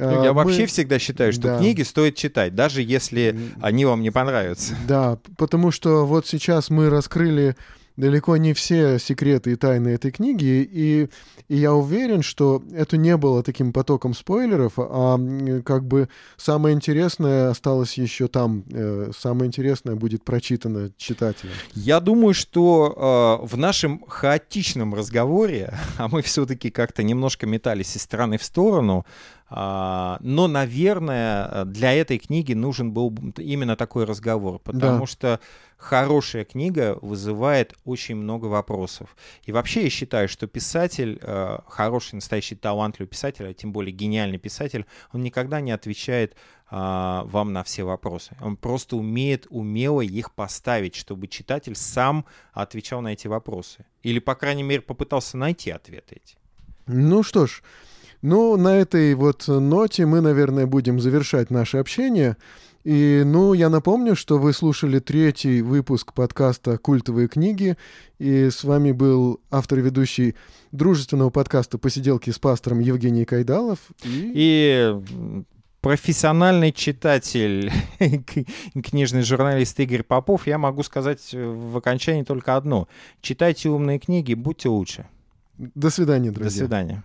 Ну, А, Я мы- вообще всегда считаю, что да. книги стоит читать, даже если они вам не понравятся. Да, потому что вот сейчас мы раскрыли далеко не все секреты и тайны этой книги, и, и я уверен, что это не было таким потоком спойлеров, а как бы самое интересное осталось еще там, э, самое интересное будет прочитано читателем. Я думаю, что э, в нашем хаотичном разговоре, [LAUGHS] а мы все-таки как-то немножко метались из стороны в сторону, но, наверное, для этой книги нужен был именно такой разговор, потому Да. что хорошая книга вызывает очень много вопросов. И вообще я считаю, что писатель, э, хороший, настоящий талантливый писатель, а тем более гениальный писатель, он никогда не отвечает а, вам на все вопросы. Он просто умеет умело их поставить, чтобы читатель сам отвечал на эти вопросы. Или, по крайней мере, попытался найти ответы эти. Ну что ж, ну на этой вот ноте мы, наверное, будем завершать наше общение. И, ну, я напомню, что вы слушали третий выпуск подкаста «Культовые книги», и с вами был автор и ведущий дружественного подкаста «Посиделки с пастором» Евгений Кайдалов. И... И профессиональный читатель, [LAUGHS] книжный журналист Игорь Попов, я могу сказать в окончании только одно. Читайте умные книги, будьте лучше. До свидания, До друзья. свидания.